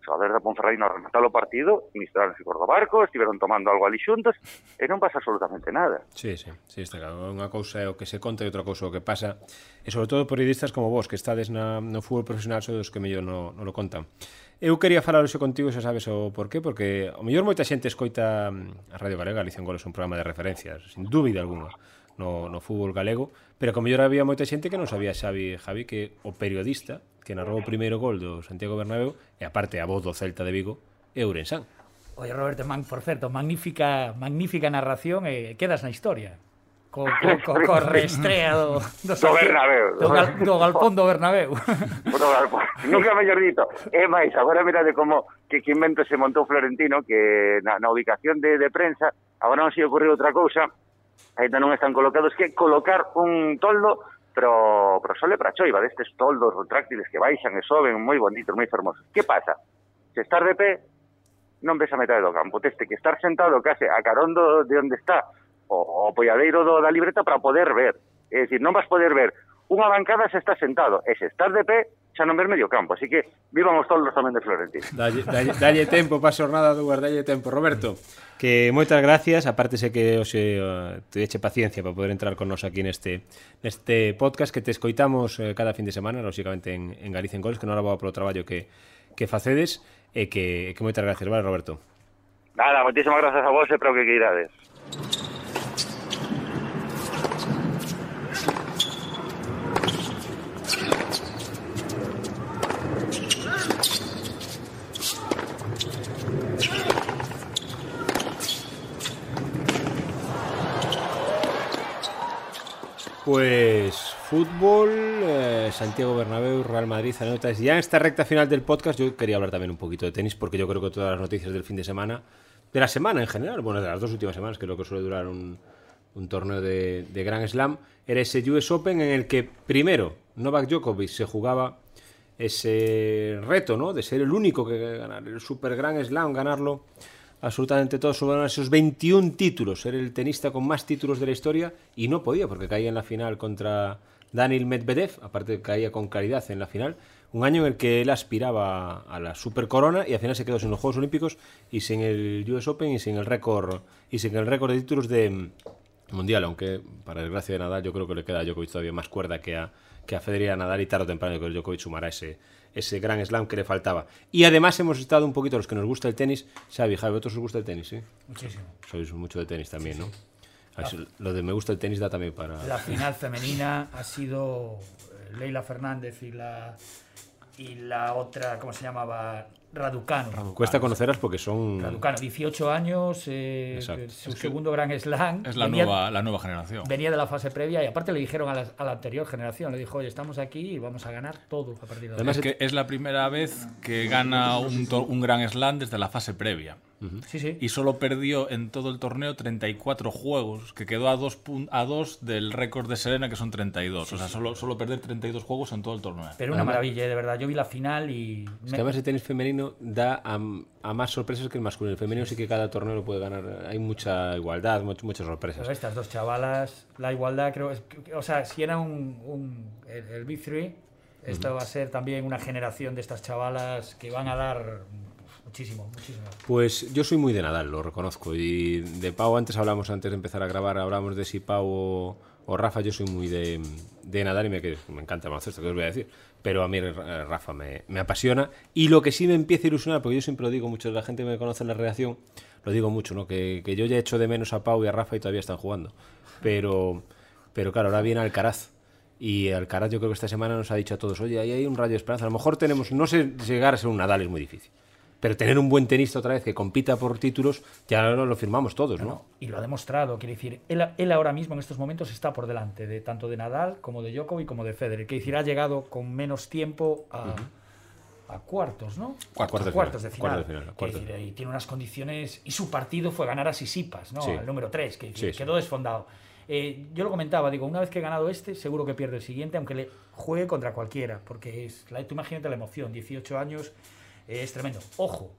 xogadores da Ponferradina rematar o partido, instaláronse por do barco, estiveron tomando algo ali xuntos, e non pasa absolutamente nada. Sí, sí, sí está claro. Unha cousa é o que se conta e outra cousa o que pasa. E sobre todo periodistas como vos, que estades na, no fútbol profesional, sois os que mellor non no lo contan. Eu quería falar hoxe contigo, xa sabes o porqué, porque o mellor moita xente escoita a Radio Galega, Galicia en Goles, un programa de referencias, sin dúbida alguna no, no fútbol galego, pero como yo había moita xente que non sabía Xavi Javi que o periodista que narrou o primeiro gol do Santiago Bernabéu e aparte a voz do Celta de Vigo é Ourensán. Oye, Roberto, man, por certo, magnífica, magnífica narración e eh, quedas na historia. Co, co, co, co reestrea do, do, do Bernabéu. Do, gal, do galpón do Bernabéu. Do galpón. Nunca mellor dito. É máis, agora mirade como que, que invento se montou Florentino, que na, na ubicación de, de prensa, agora non se ocorreu outra cousa, aínda non están colocados, que colocar un toldo pro, pro sole para choiva, destes toldos retráctiles que baixan e soben, moi bonitos, moi fermosos. Que pasa? Se estar de pé, non ves a metade do campo. Teste que estar sentado case a carón do, de onde está o, o polladeiro do, da libreta para poder ver. É dicir, non vas poder ver unha bancada se está sentado. E se estás de pé, xa non ver medio campo, así que vivamos todos tamén de Florentino. Dalle, dalle, dalle tempo pa xornada do dalle tempo. Roberto. Que moitas gracias, aparte sei que hoxe uh, te eche paciencia para poder entrar con nos aquí neste, neste podcast que te escoitamos eh, cada fin de semana, lóxicamente en, en Galicia en Goles, que non era polo traballo que, que facedes e que, que moitas gracias, vale, Roberto? Nada, moitísimas gracias a vos e para o que queirades. Pues fútbol, eh, Santiago Bernabéu, Real Madrid, anécdotas. Ya en esta recta final del podcast yo quería hablar también un poquito de tenis porque yo creo que todas las noticias del fin de semana, de la semana en general, bueno, de las dos últimas semanas, que es lo que suele durar un, torneo de, de Grand Slam, era ese US Open en el que primero Novak Djokovic se jugaba ese reto, ¿no? De ser el único que ganar el Super Grand Slam, ganarlo absolutamente todo, sobre esos 21 títulos, ser el tenista con más títulos de la historia y no podía porque caía en la final contra Daniel Medvedev, aparte caía con claridad en la final, un año en el que él aspiraba a la Super Corona y al final se quedó sin los Juegos Olímpicos y sin el US Open y sin el récord y sin el récord de títulos de mundial, aunque para desgracia de Nadal yo creo que le queda a Djokovic todavía más cuerda que a que a Federer. Nadal y tarde o temprano que Djokovic sumará ese ese gran slam que le faltaba. Y además hemos estado un poquito los que nos gusta el tenis. Xavi, Javi, ¿vosotros os gusta el tenis? ¿sí? Muchísimo. Sois mucho de tenis también, ¿no? Lo de me gusta el tenis da también para... La final femenina ha sido eh, Leila Fernández y la y la otra, ¿cómo se llamaba? Raducano. Cuesta conocerlas porque son. Raducano, 18 años, eh, su segundo Gran Slam. Es la venía- nueva, la nueva generación. Venía de la fase previa y aparte le dijeron a la, a la anterior generación, le dijo, oye, estamos aquí y vamos a ganar todo a partir de ahora. Además, Es que es la primera vez que gana un, un gran slam desde la fase previa. Sí, sí. Y solo perdió en todo el torneo 34 juegos, que quedó a dos, a dos del récord de Serena, que son 32. o sea, solo, solo perder 32 juegos en todo el torneo. Pero una maravilla, eh, de verdad. Yo vi la final y... Es me- que además el tenis femenino da a, a más sorpresas que el masculino. El femenino sí que cada torneo lo puede ganar. Hay mucha igualdad, much- muchas sorpresas. Pero estas dos chavalas, la igualdad creo... es que- o sea, si era un... un- el, el Big Three, esto va a ser también una generación de estas chavalas que van a dar muchísimo, muchísimo. Pues yo soy muy de Nadal, lo reconozco. Y de Pau, antes hablamos, antes de empezar a grabar, hablamos de si Pau o, o Rafa. Yo soy muy de, de Nadal y me, me encanta el baloncesto, que os voy a decir. Pero a mí eh, Rafa me, me apasiona. Y lo que sí me empieza a ilusionar, porque yo siempre lo digo mucho, la gente que me conoce en la redacción, lo digo mucho, ¿no? Que, que yo ya echo de menos a Pau y a Rafa y todavía están jugando. Pero, pero claro, ahora viene Alcaraz. Y Alcaraz yo creo que esta semana nos ha dicho a todos, oye, ahí hay un rayo de esperanza. A lo mejor tenemos, no sé, llegar a ser un Nadal es muy difícil. Pero tener un buen tenista otra vez que compita por títulos, ya lo, lo firmamos todos, ¿no? Y lo ha demostrado, quiere decir, él, él ahora mismo en estos momentos está por delante de tanto de Nadal como de Djokovic como de Federer. Quiere decir, ha llegado con menos tiempo a, a cuartos, ¿no? Cuartos A cuartos de final, final. cuartos de final, cuartos. decir, y tiene unas condiciones. Y su partido fue ganar a Sisipas, ¿no? Sí. Al número 3, que Sí, sí. quedó desfondado. Eh, yo lo comentaba, digo, una vez que he ganado este, seguro que pierde el siguiente, aunque le juegue contra cualquiera, porque es, la, tú imagínate la emoción, 18 años, es tremendo. Ojo,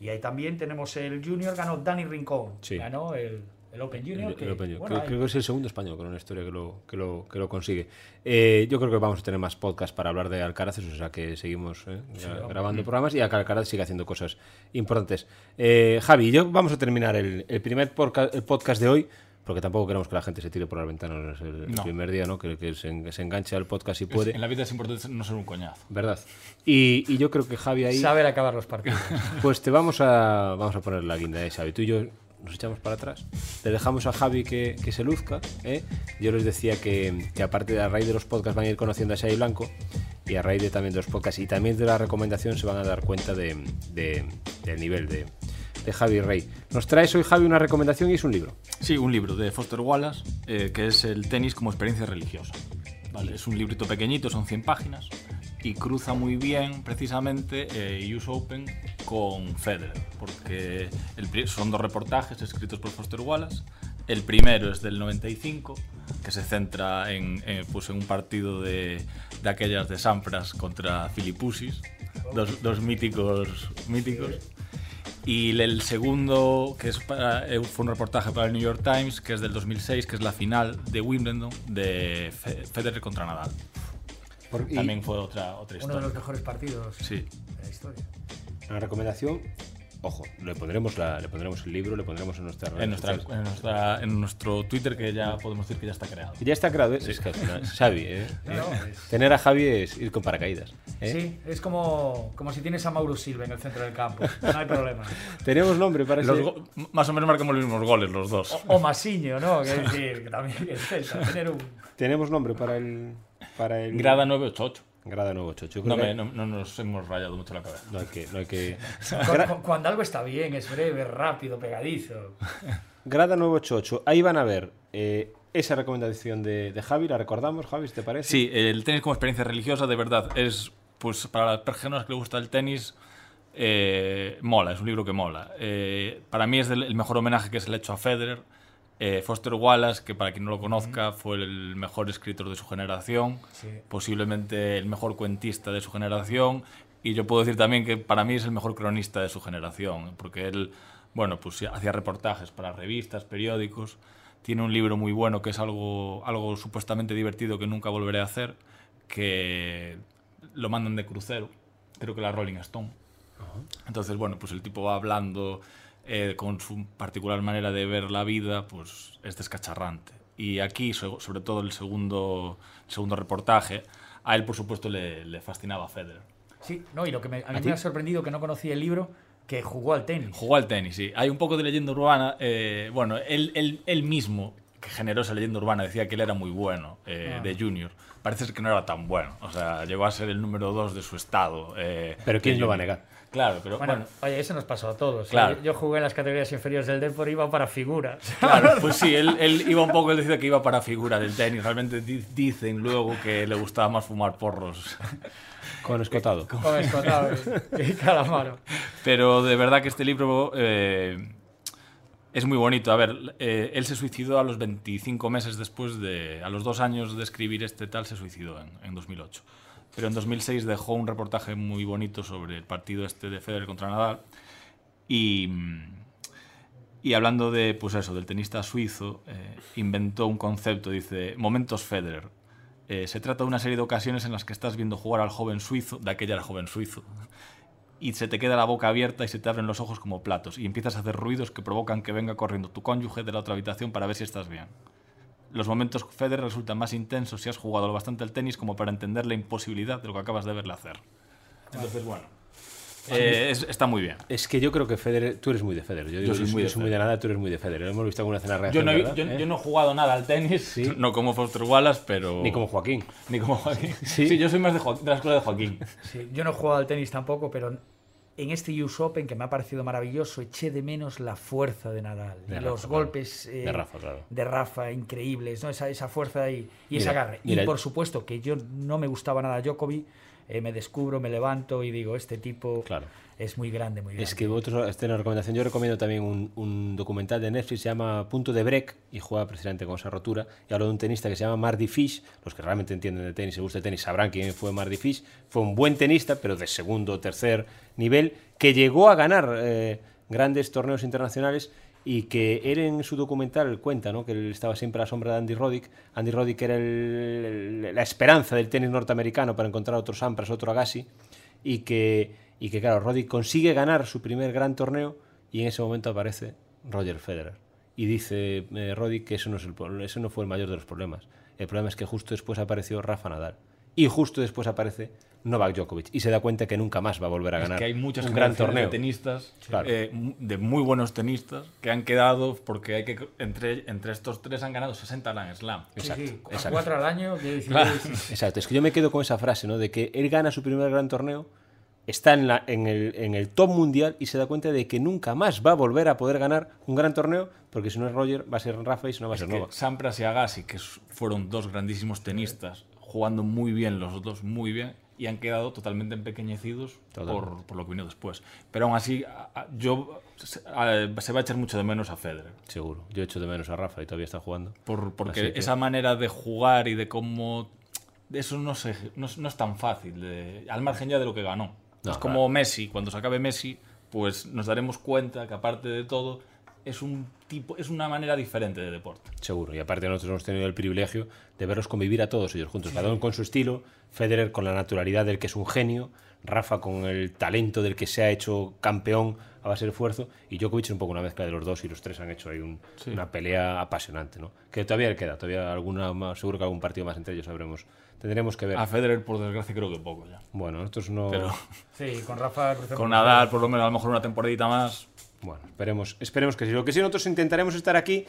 y ahí también tenemos el Junior, ganó Dani Rincón, Sí. ganó el, el Open Junior. El- que, el Open Junior. bueno, creo, que es el segundo español con una historia que lo, que lo, que lo consigue. Eh, yo creo que vamos a tener más podcast para hablar de Alcaraz, o sea que seguimos eh, gra- grabando programas y Alcaraz sigue haciendo cosas importantes. Eh, Javi, yo vamos a terminar el, el primer el podcast de hoy, porque tampoco queremos que la gente se tire por las ventanas el, el No. primer día, ¿no? que, que se, se enganche al podcast si Es- puede. En la vida es importante no ser un coñazo. ¿Verdad? Y, y yo creo que Javi ahí... Saber acabar los partidos. Pues te vamos a, vamos a poner la guinda de Xavi. Tú y yo nos echamos para atrás. Le dejamos a Javi que, que se luzca. ¿eh? Yo les decía que, que aparte de a raíz de los podcasts van a ir conociendo a Xavi Blanco y a raíz de también de los podcasts y también de la recomendación se van a dar cuenta de, de- del nivel de, de Javi Rey. Nos traes hoy Javi una recomendación y es un libro. Sí, un libro de Foster Wallace, eh, que es el tenis como experiencia religiosa. ¿vale? Es un librito pequeñito, son 100 páginas, y cruza muy bien precisamente eh, US Open con Federer, porque el son dos reportajes escritos por Foster Wallace. El primero es del 95, que se centra en, en, pues, en un partido de, de aquellas de Sampras contra Filipusis, dos, dos míticos, míticos. Y el segundo, que es para- eh, fue un reportaje para el New York Times, que es del 2006, que es la final de Wimbledon de Fe- Federer contra Nadal. También fue otra, otra Uno de historia. los mejores partidos Sí. de la historia. la recomendación, ojo, le pondremos, la, le pondremos el libro, le pondremos en nuestra redes En, nuestra, en, nuestra- en nuestro Twitter, que ya podemos decir que ya está creado. Ya está creado, ¿eh? es que al final, Xavi, ¿eh? No, no, es- Tener a Javi es ir con paracaídas. ¿eh? Sí, es como, como si tienes a Mauro Silva en el centro del campo. No hay problema. Tenemos nombre para ese... Los más o menos marcamos los mismos goles los dos. O, o Masiño, ¿no? Que decir, que también es Celta, tener un... Tenemos nombre para el. Para el... Grada 988. Grada nuevo chocho. No, que no, no nos hemos rayado mucho la cabeza. no hay que. No hay que... Cu- Gra- cu- Cuando algo está bien, es breve, rápido, pegadizo. Grada nuevo chocho. Ahí van a ver eh, esa recomendación de, de Javi. ¿La recordamos, Javi, si te parece? Sí, el tenis como experiencia religiosa, de verdad, es pues para las personas que les gusta el tenis, eh, mola, es un libro que mola. Eh, para mí es el mejor homenaje que se le ha hecho a Federer. Eh, Foster Wallace, que para quien no lo conozca, fue el mejor escritor de su generación, Sí. posiblemente el mejor cuentista de su generación, y yo puedo decir también que para mí es el mejor cronista de su generación, porque él, bueno, pues hacía reportajes para revistas, periódicos, tiene un libro muy bueno que es algo, algo supuestamente divertido que nunca volveré a hacer, que lo mandan de crucero, creo que la Rolling Stone. Entonces, bueno, pues el tipo va hablando eh, con su particular manera de ver la vida, pues es descacharrante. Y aquí, so- sobre todo el segundo, el segundo reportaje, a él, por supuesto, le, le fascinaba Federer. Sí, no, y lo que me, a mí me ha sorprendido que no conocía el libro, que jugó al tenis. Jugó al tenis, sí. Hay un poco de leyenda urbana. eh, bueno, él, él, él mismo que generó esa leyenda urbana, decía que él era muy bueno eh, Ah. de junior. Parece ser que no era tan bueno. O sea, llegó a ser el número dos de su estado. eh, Pero ¿quién lo va a negar? Claro, pero Bueno, bueno, oye, eso nos pasó a todos. ¿eh? Claro. Yo jugué en las categorías inferiores del Depor y iba para figuras. Claro, pues sí, él, él iba un poco, él decía que iba para figura del tenis. Realmente di- dicen luego que le gustaba más fumar porros. Con escotado. Con escotado y calamaro. Pero de verdad que este libro eh, es muy bonito. A ver, eh, él se suicidó a los 25 meses después de. A los dos años de escribir este tal, se suicidó en, en 2008. Pero en 2006 dejó un reportaje muy bonito sobre el partido este de Federer contra Nadal. Y. mm, hablando de, pues eso, del tenista suizo, eh, inventó un concepto, dice, momentos Federer. Eh, se trata de una serie de ocasiones en las que estás viendo jugar al joven suizo, de aquella era joven suizo, y se te queda la boca abierta y se te abren los ojos como platos, y empiezas a hacer ruidos que provocan que venga corriendo tu cónyuge de la otra habitación para ver si estás bien. Los momentos Federer resultan más intensos si has jugado bastante al tenis como para entender la imposibilidad de lo que acabas de verle hacer. Entonces, bueno, eh, es- está muy bien. Es que yo creo que Federer, tú eres muy de Federer. Yo, digo, soy muy de muy de nada, tú eres muy de Federer. Hemos visto alguna cena Yo reacción, no, he, ¿verdad? yo, ¿Eh? yo no he jugado nada al tenis, no como Foster Wallace, pero... Ni como Joaquín. Ni como Joaquín. Sí. Sí, yo soy más de, Joaquín- de la escuela de Joaquín. Sí, yo no he jugado al tenis tampoco, pero en este US Open, que me ha parecido maravilloso, eché de menos la fuerza de Nadal. De y Rafa, los claro. golpes eh, De Rafa, claro. de Rafa increíbles, ¿no? esa, esa fuerza y, y ese Mira, agarre. mira, y por supuesto que yo no me gustaba nada Djokovic, eh, me descubro, me levanto y digo, este tipo Claro. es muy grande, muy grande. Es que vosotros, esta es una recomendación. Yo recomiendo también un, un documental de Netflix, se llama Punto de Break, y juega precisamente con esa rotura. Y habla de un tenista que se llama Marty Fish. Los que realmente entienden de tenis, se gusta el tenis, sabrán quién fue Marty Fish. Fue un buen tenista, pero de segundo o tercer nivel, que llegó a ganar eh, grandes torneos internacionales y que él en su documental cuenta ¿no? que él estaba siempre a la sombra de Andy Roddick. Andy Roddick era la esperanza del tenis norteamericano para encontrar otro Sampras, otro Agassi, y que, y que claro, Roddick consigue ganar su primer gran torneo y en ese momento aparece Roger Federer. Y dice eh, Roddick que eso no, es el, eso no fue el mayor de los problemas. El problema es que justo después apareció Rafa Nadal. Y justo después aparece Novak Djokovic. Y se da cuenta que nunca más va a volver a Es ganar que hay muchas un gran torneo. de tenistas, Claro. eh, de muy buenos tenistas, que han quedado porque hay que entre, entre estos tres han ganado 60 Grand Slam. Sí, Exacto, sí, a exacto. cuatro al año, Claro. Exacto, es que yo me quedo con esa frase, ¿no? De que él gana su primer gran torneo, está en, la, en, el, en el top mundial y se da cuenta de que nunca más va a volver a poder ganar un gran torneo, porque si no es Roger, va a ser Rafa y si no va a Es ser Novak. Sampras y Agassi, que fueron dos grandísimos tenistas, jugando muy bien los dos, muy bien, y han quedado totalmente empequeñecidos por, por lo que vino después. Pero aún así, a- a- yo se, a- se va a echar mucho de menos a Federer. Seguro. Yo echo de menos a Rafa y todavía está jugando. Por- porque que- esa manera de jugar y de cómo... Eso no, se, no, es- no es tan fácil, de- al margen ya de lo que ganó. No, es como Messi, cuando se acabe Messi, pues nos daremos cuenta que aparte de todo, es, un tipo, es una manera diferente de deporte. Seguro. Y aparte nosotros hemos tenido el privilegio de verlos convivir a todos ellos juntos, cada uno con su estilo, Federer con la naturalidad del que es un genio, Rafa con el talento del que se ha hecho campeón a base de esfuerzo, y Djokovic es un poco una mezcla de los dos, y los tres han hecho ahí un- una pelea apasionante, ¿no? Que todavía le queda, todavía alguna más, seguro que algún partido más entre ellos sabremos. Tendremos que ver. A Federer, por desgracia, creo que poco ya. Bueno, nosotros no... Pero Sí, con Rafa con Nadal, por lo menos, a lo mejor una temporadita más. Bueno, esperemos, esperemos que sí. Lo que sí nosotros intentaremos estar aquí.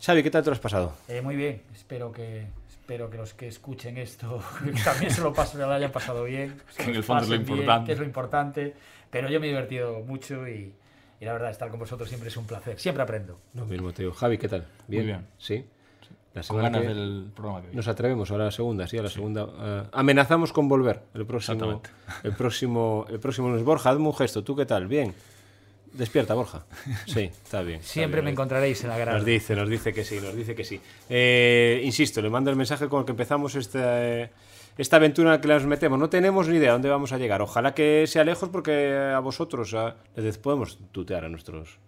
Xavi, ¿qué tal te lo has pasado? Eh, muy bien, espero que espero que los que escuchen esto también se lo pasen, lo hayan pasado bien. Que en el fondo es lo pasen bien, importante. que es lo importante. Pero yo me he divertido mucho y, y la verdad, estar con vosotros siempre es un placer. Siempre aprendo. Lo mismo te digo. Javi, ¿qué tal? ¿Bien? bien. ¿Sí? La Con ganas que- del programa que viene. Nos atrevemos ahora a la segunda, sí, a la segunda. eh, amenazamos con volver el próximo. Exactamente. El próximo, el próximo lunes. Borja, hazme un gesto. ¿Tú qué tal? ¿Bien? Despierta, Borja. Sí, está bien. está Siempre bien. me encontraréis en la grada. Nos dice, nos dice que sí, nos dice que sí. Eh, insisto, le mando el mensaje con el que empezamos esta, eh, esta aventura en la que nos metemos. No tenemos ni idea dónde vamos a llegar. Ojalá que sea lejos porque a vosotros a- les podemos tutear a nuestros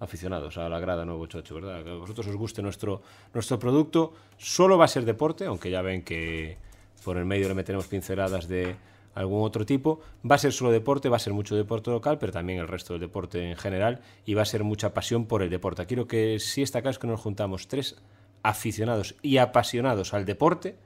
aficionados a la grada Nuevo Chocho, ¿verdad? Que a vosotros os guste nuestro, nuestro producto. Solo va a ser deporte, aunque ya ven que por el medio le meteremos pinceladas de algún otro tipo. Va a ser solo deporte, va a ser mucho deporte local, pero también el resto del deporte en general, y va a ser mucha pasión por el deporte. Aquí que sí está acá es que nos juntamos tres aficionados y apasionados al deporte,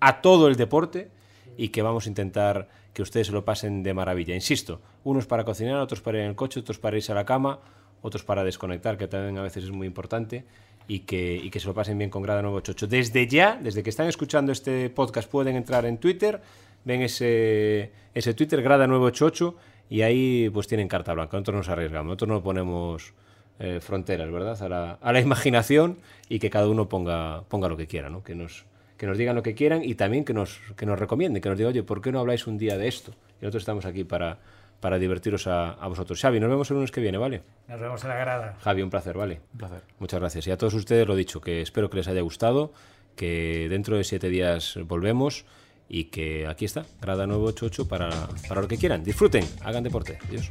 a todo el deporte, y que vamos a intentar que ustedes se lo pasen de maravilla. Insisto, unos para cocinar, otros para ir en el coche, otros para irse a la cama, otros para desconectar, que también a veces es muy importante. y que, y que se lo pasen bien con Grada 988. Desde ya, desde que están escuchando este podcast, pueden entrar en Twitter, ven ese, ese Twitter, Grada 988, y ahí pues tienen carta blanca. Nosotros nos arriesgamos, nosotros no ponemos eh, fronteras, ¿verdad? A la, a la, imaginación y que cada uno ponga, ponga lo que quiera, ¿no? Que nos, que nos digan lo que quieran y también que nos, que nos recomienden, que nos digan, oye, ¿por qué no habláis un día de esto? Y nosotros estamos aquí para, para divertiros a, a, vosotros. Xavi, nos vemos el lunes que viene, ¿vale? Nos vemos en la grada. Javi, un placer, ¿vale? Un placer. Muchas gracias. Y a todos ustedes lo dicho, que espero que les haya gustado, que dentro de siete días volvemos y que aquí está, Grada 988 para, para lo que quieran. Disfruten, hagan deporte. Adiós.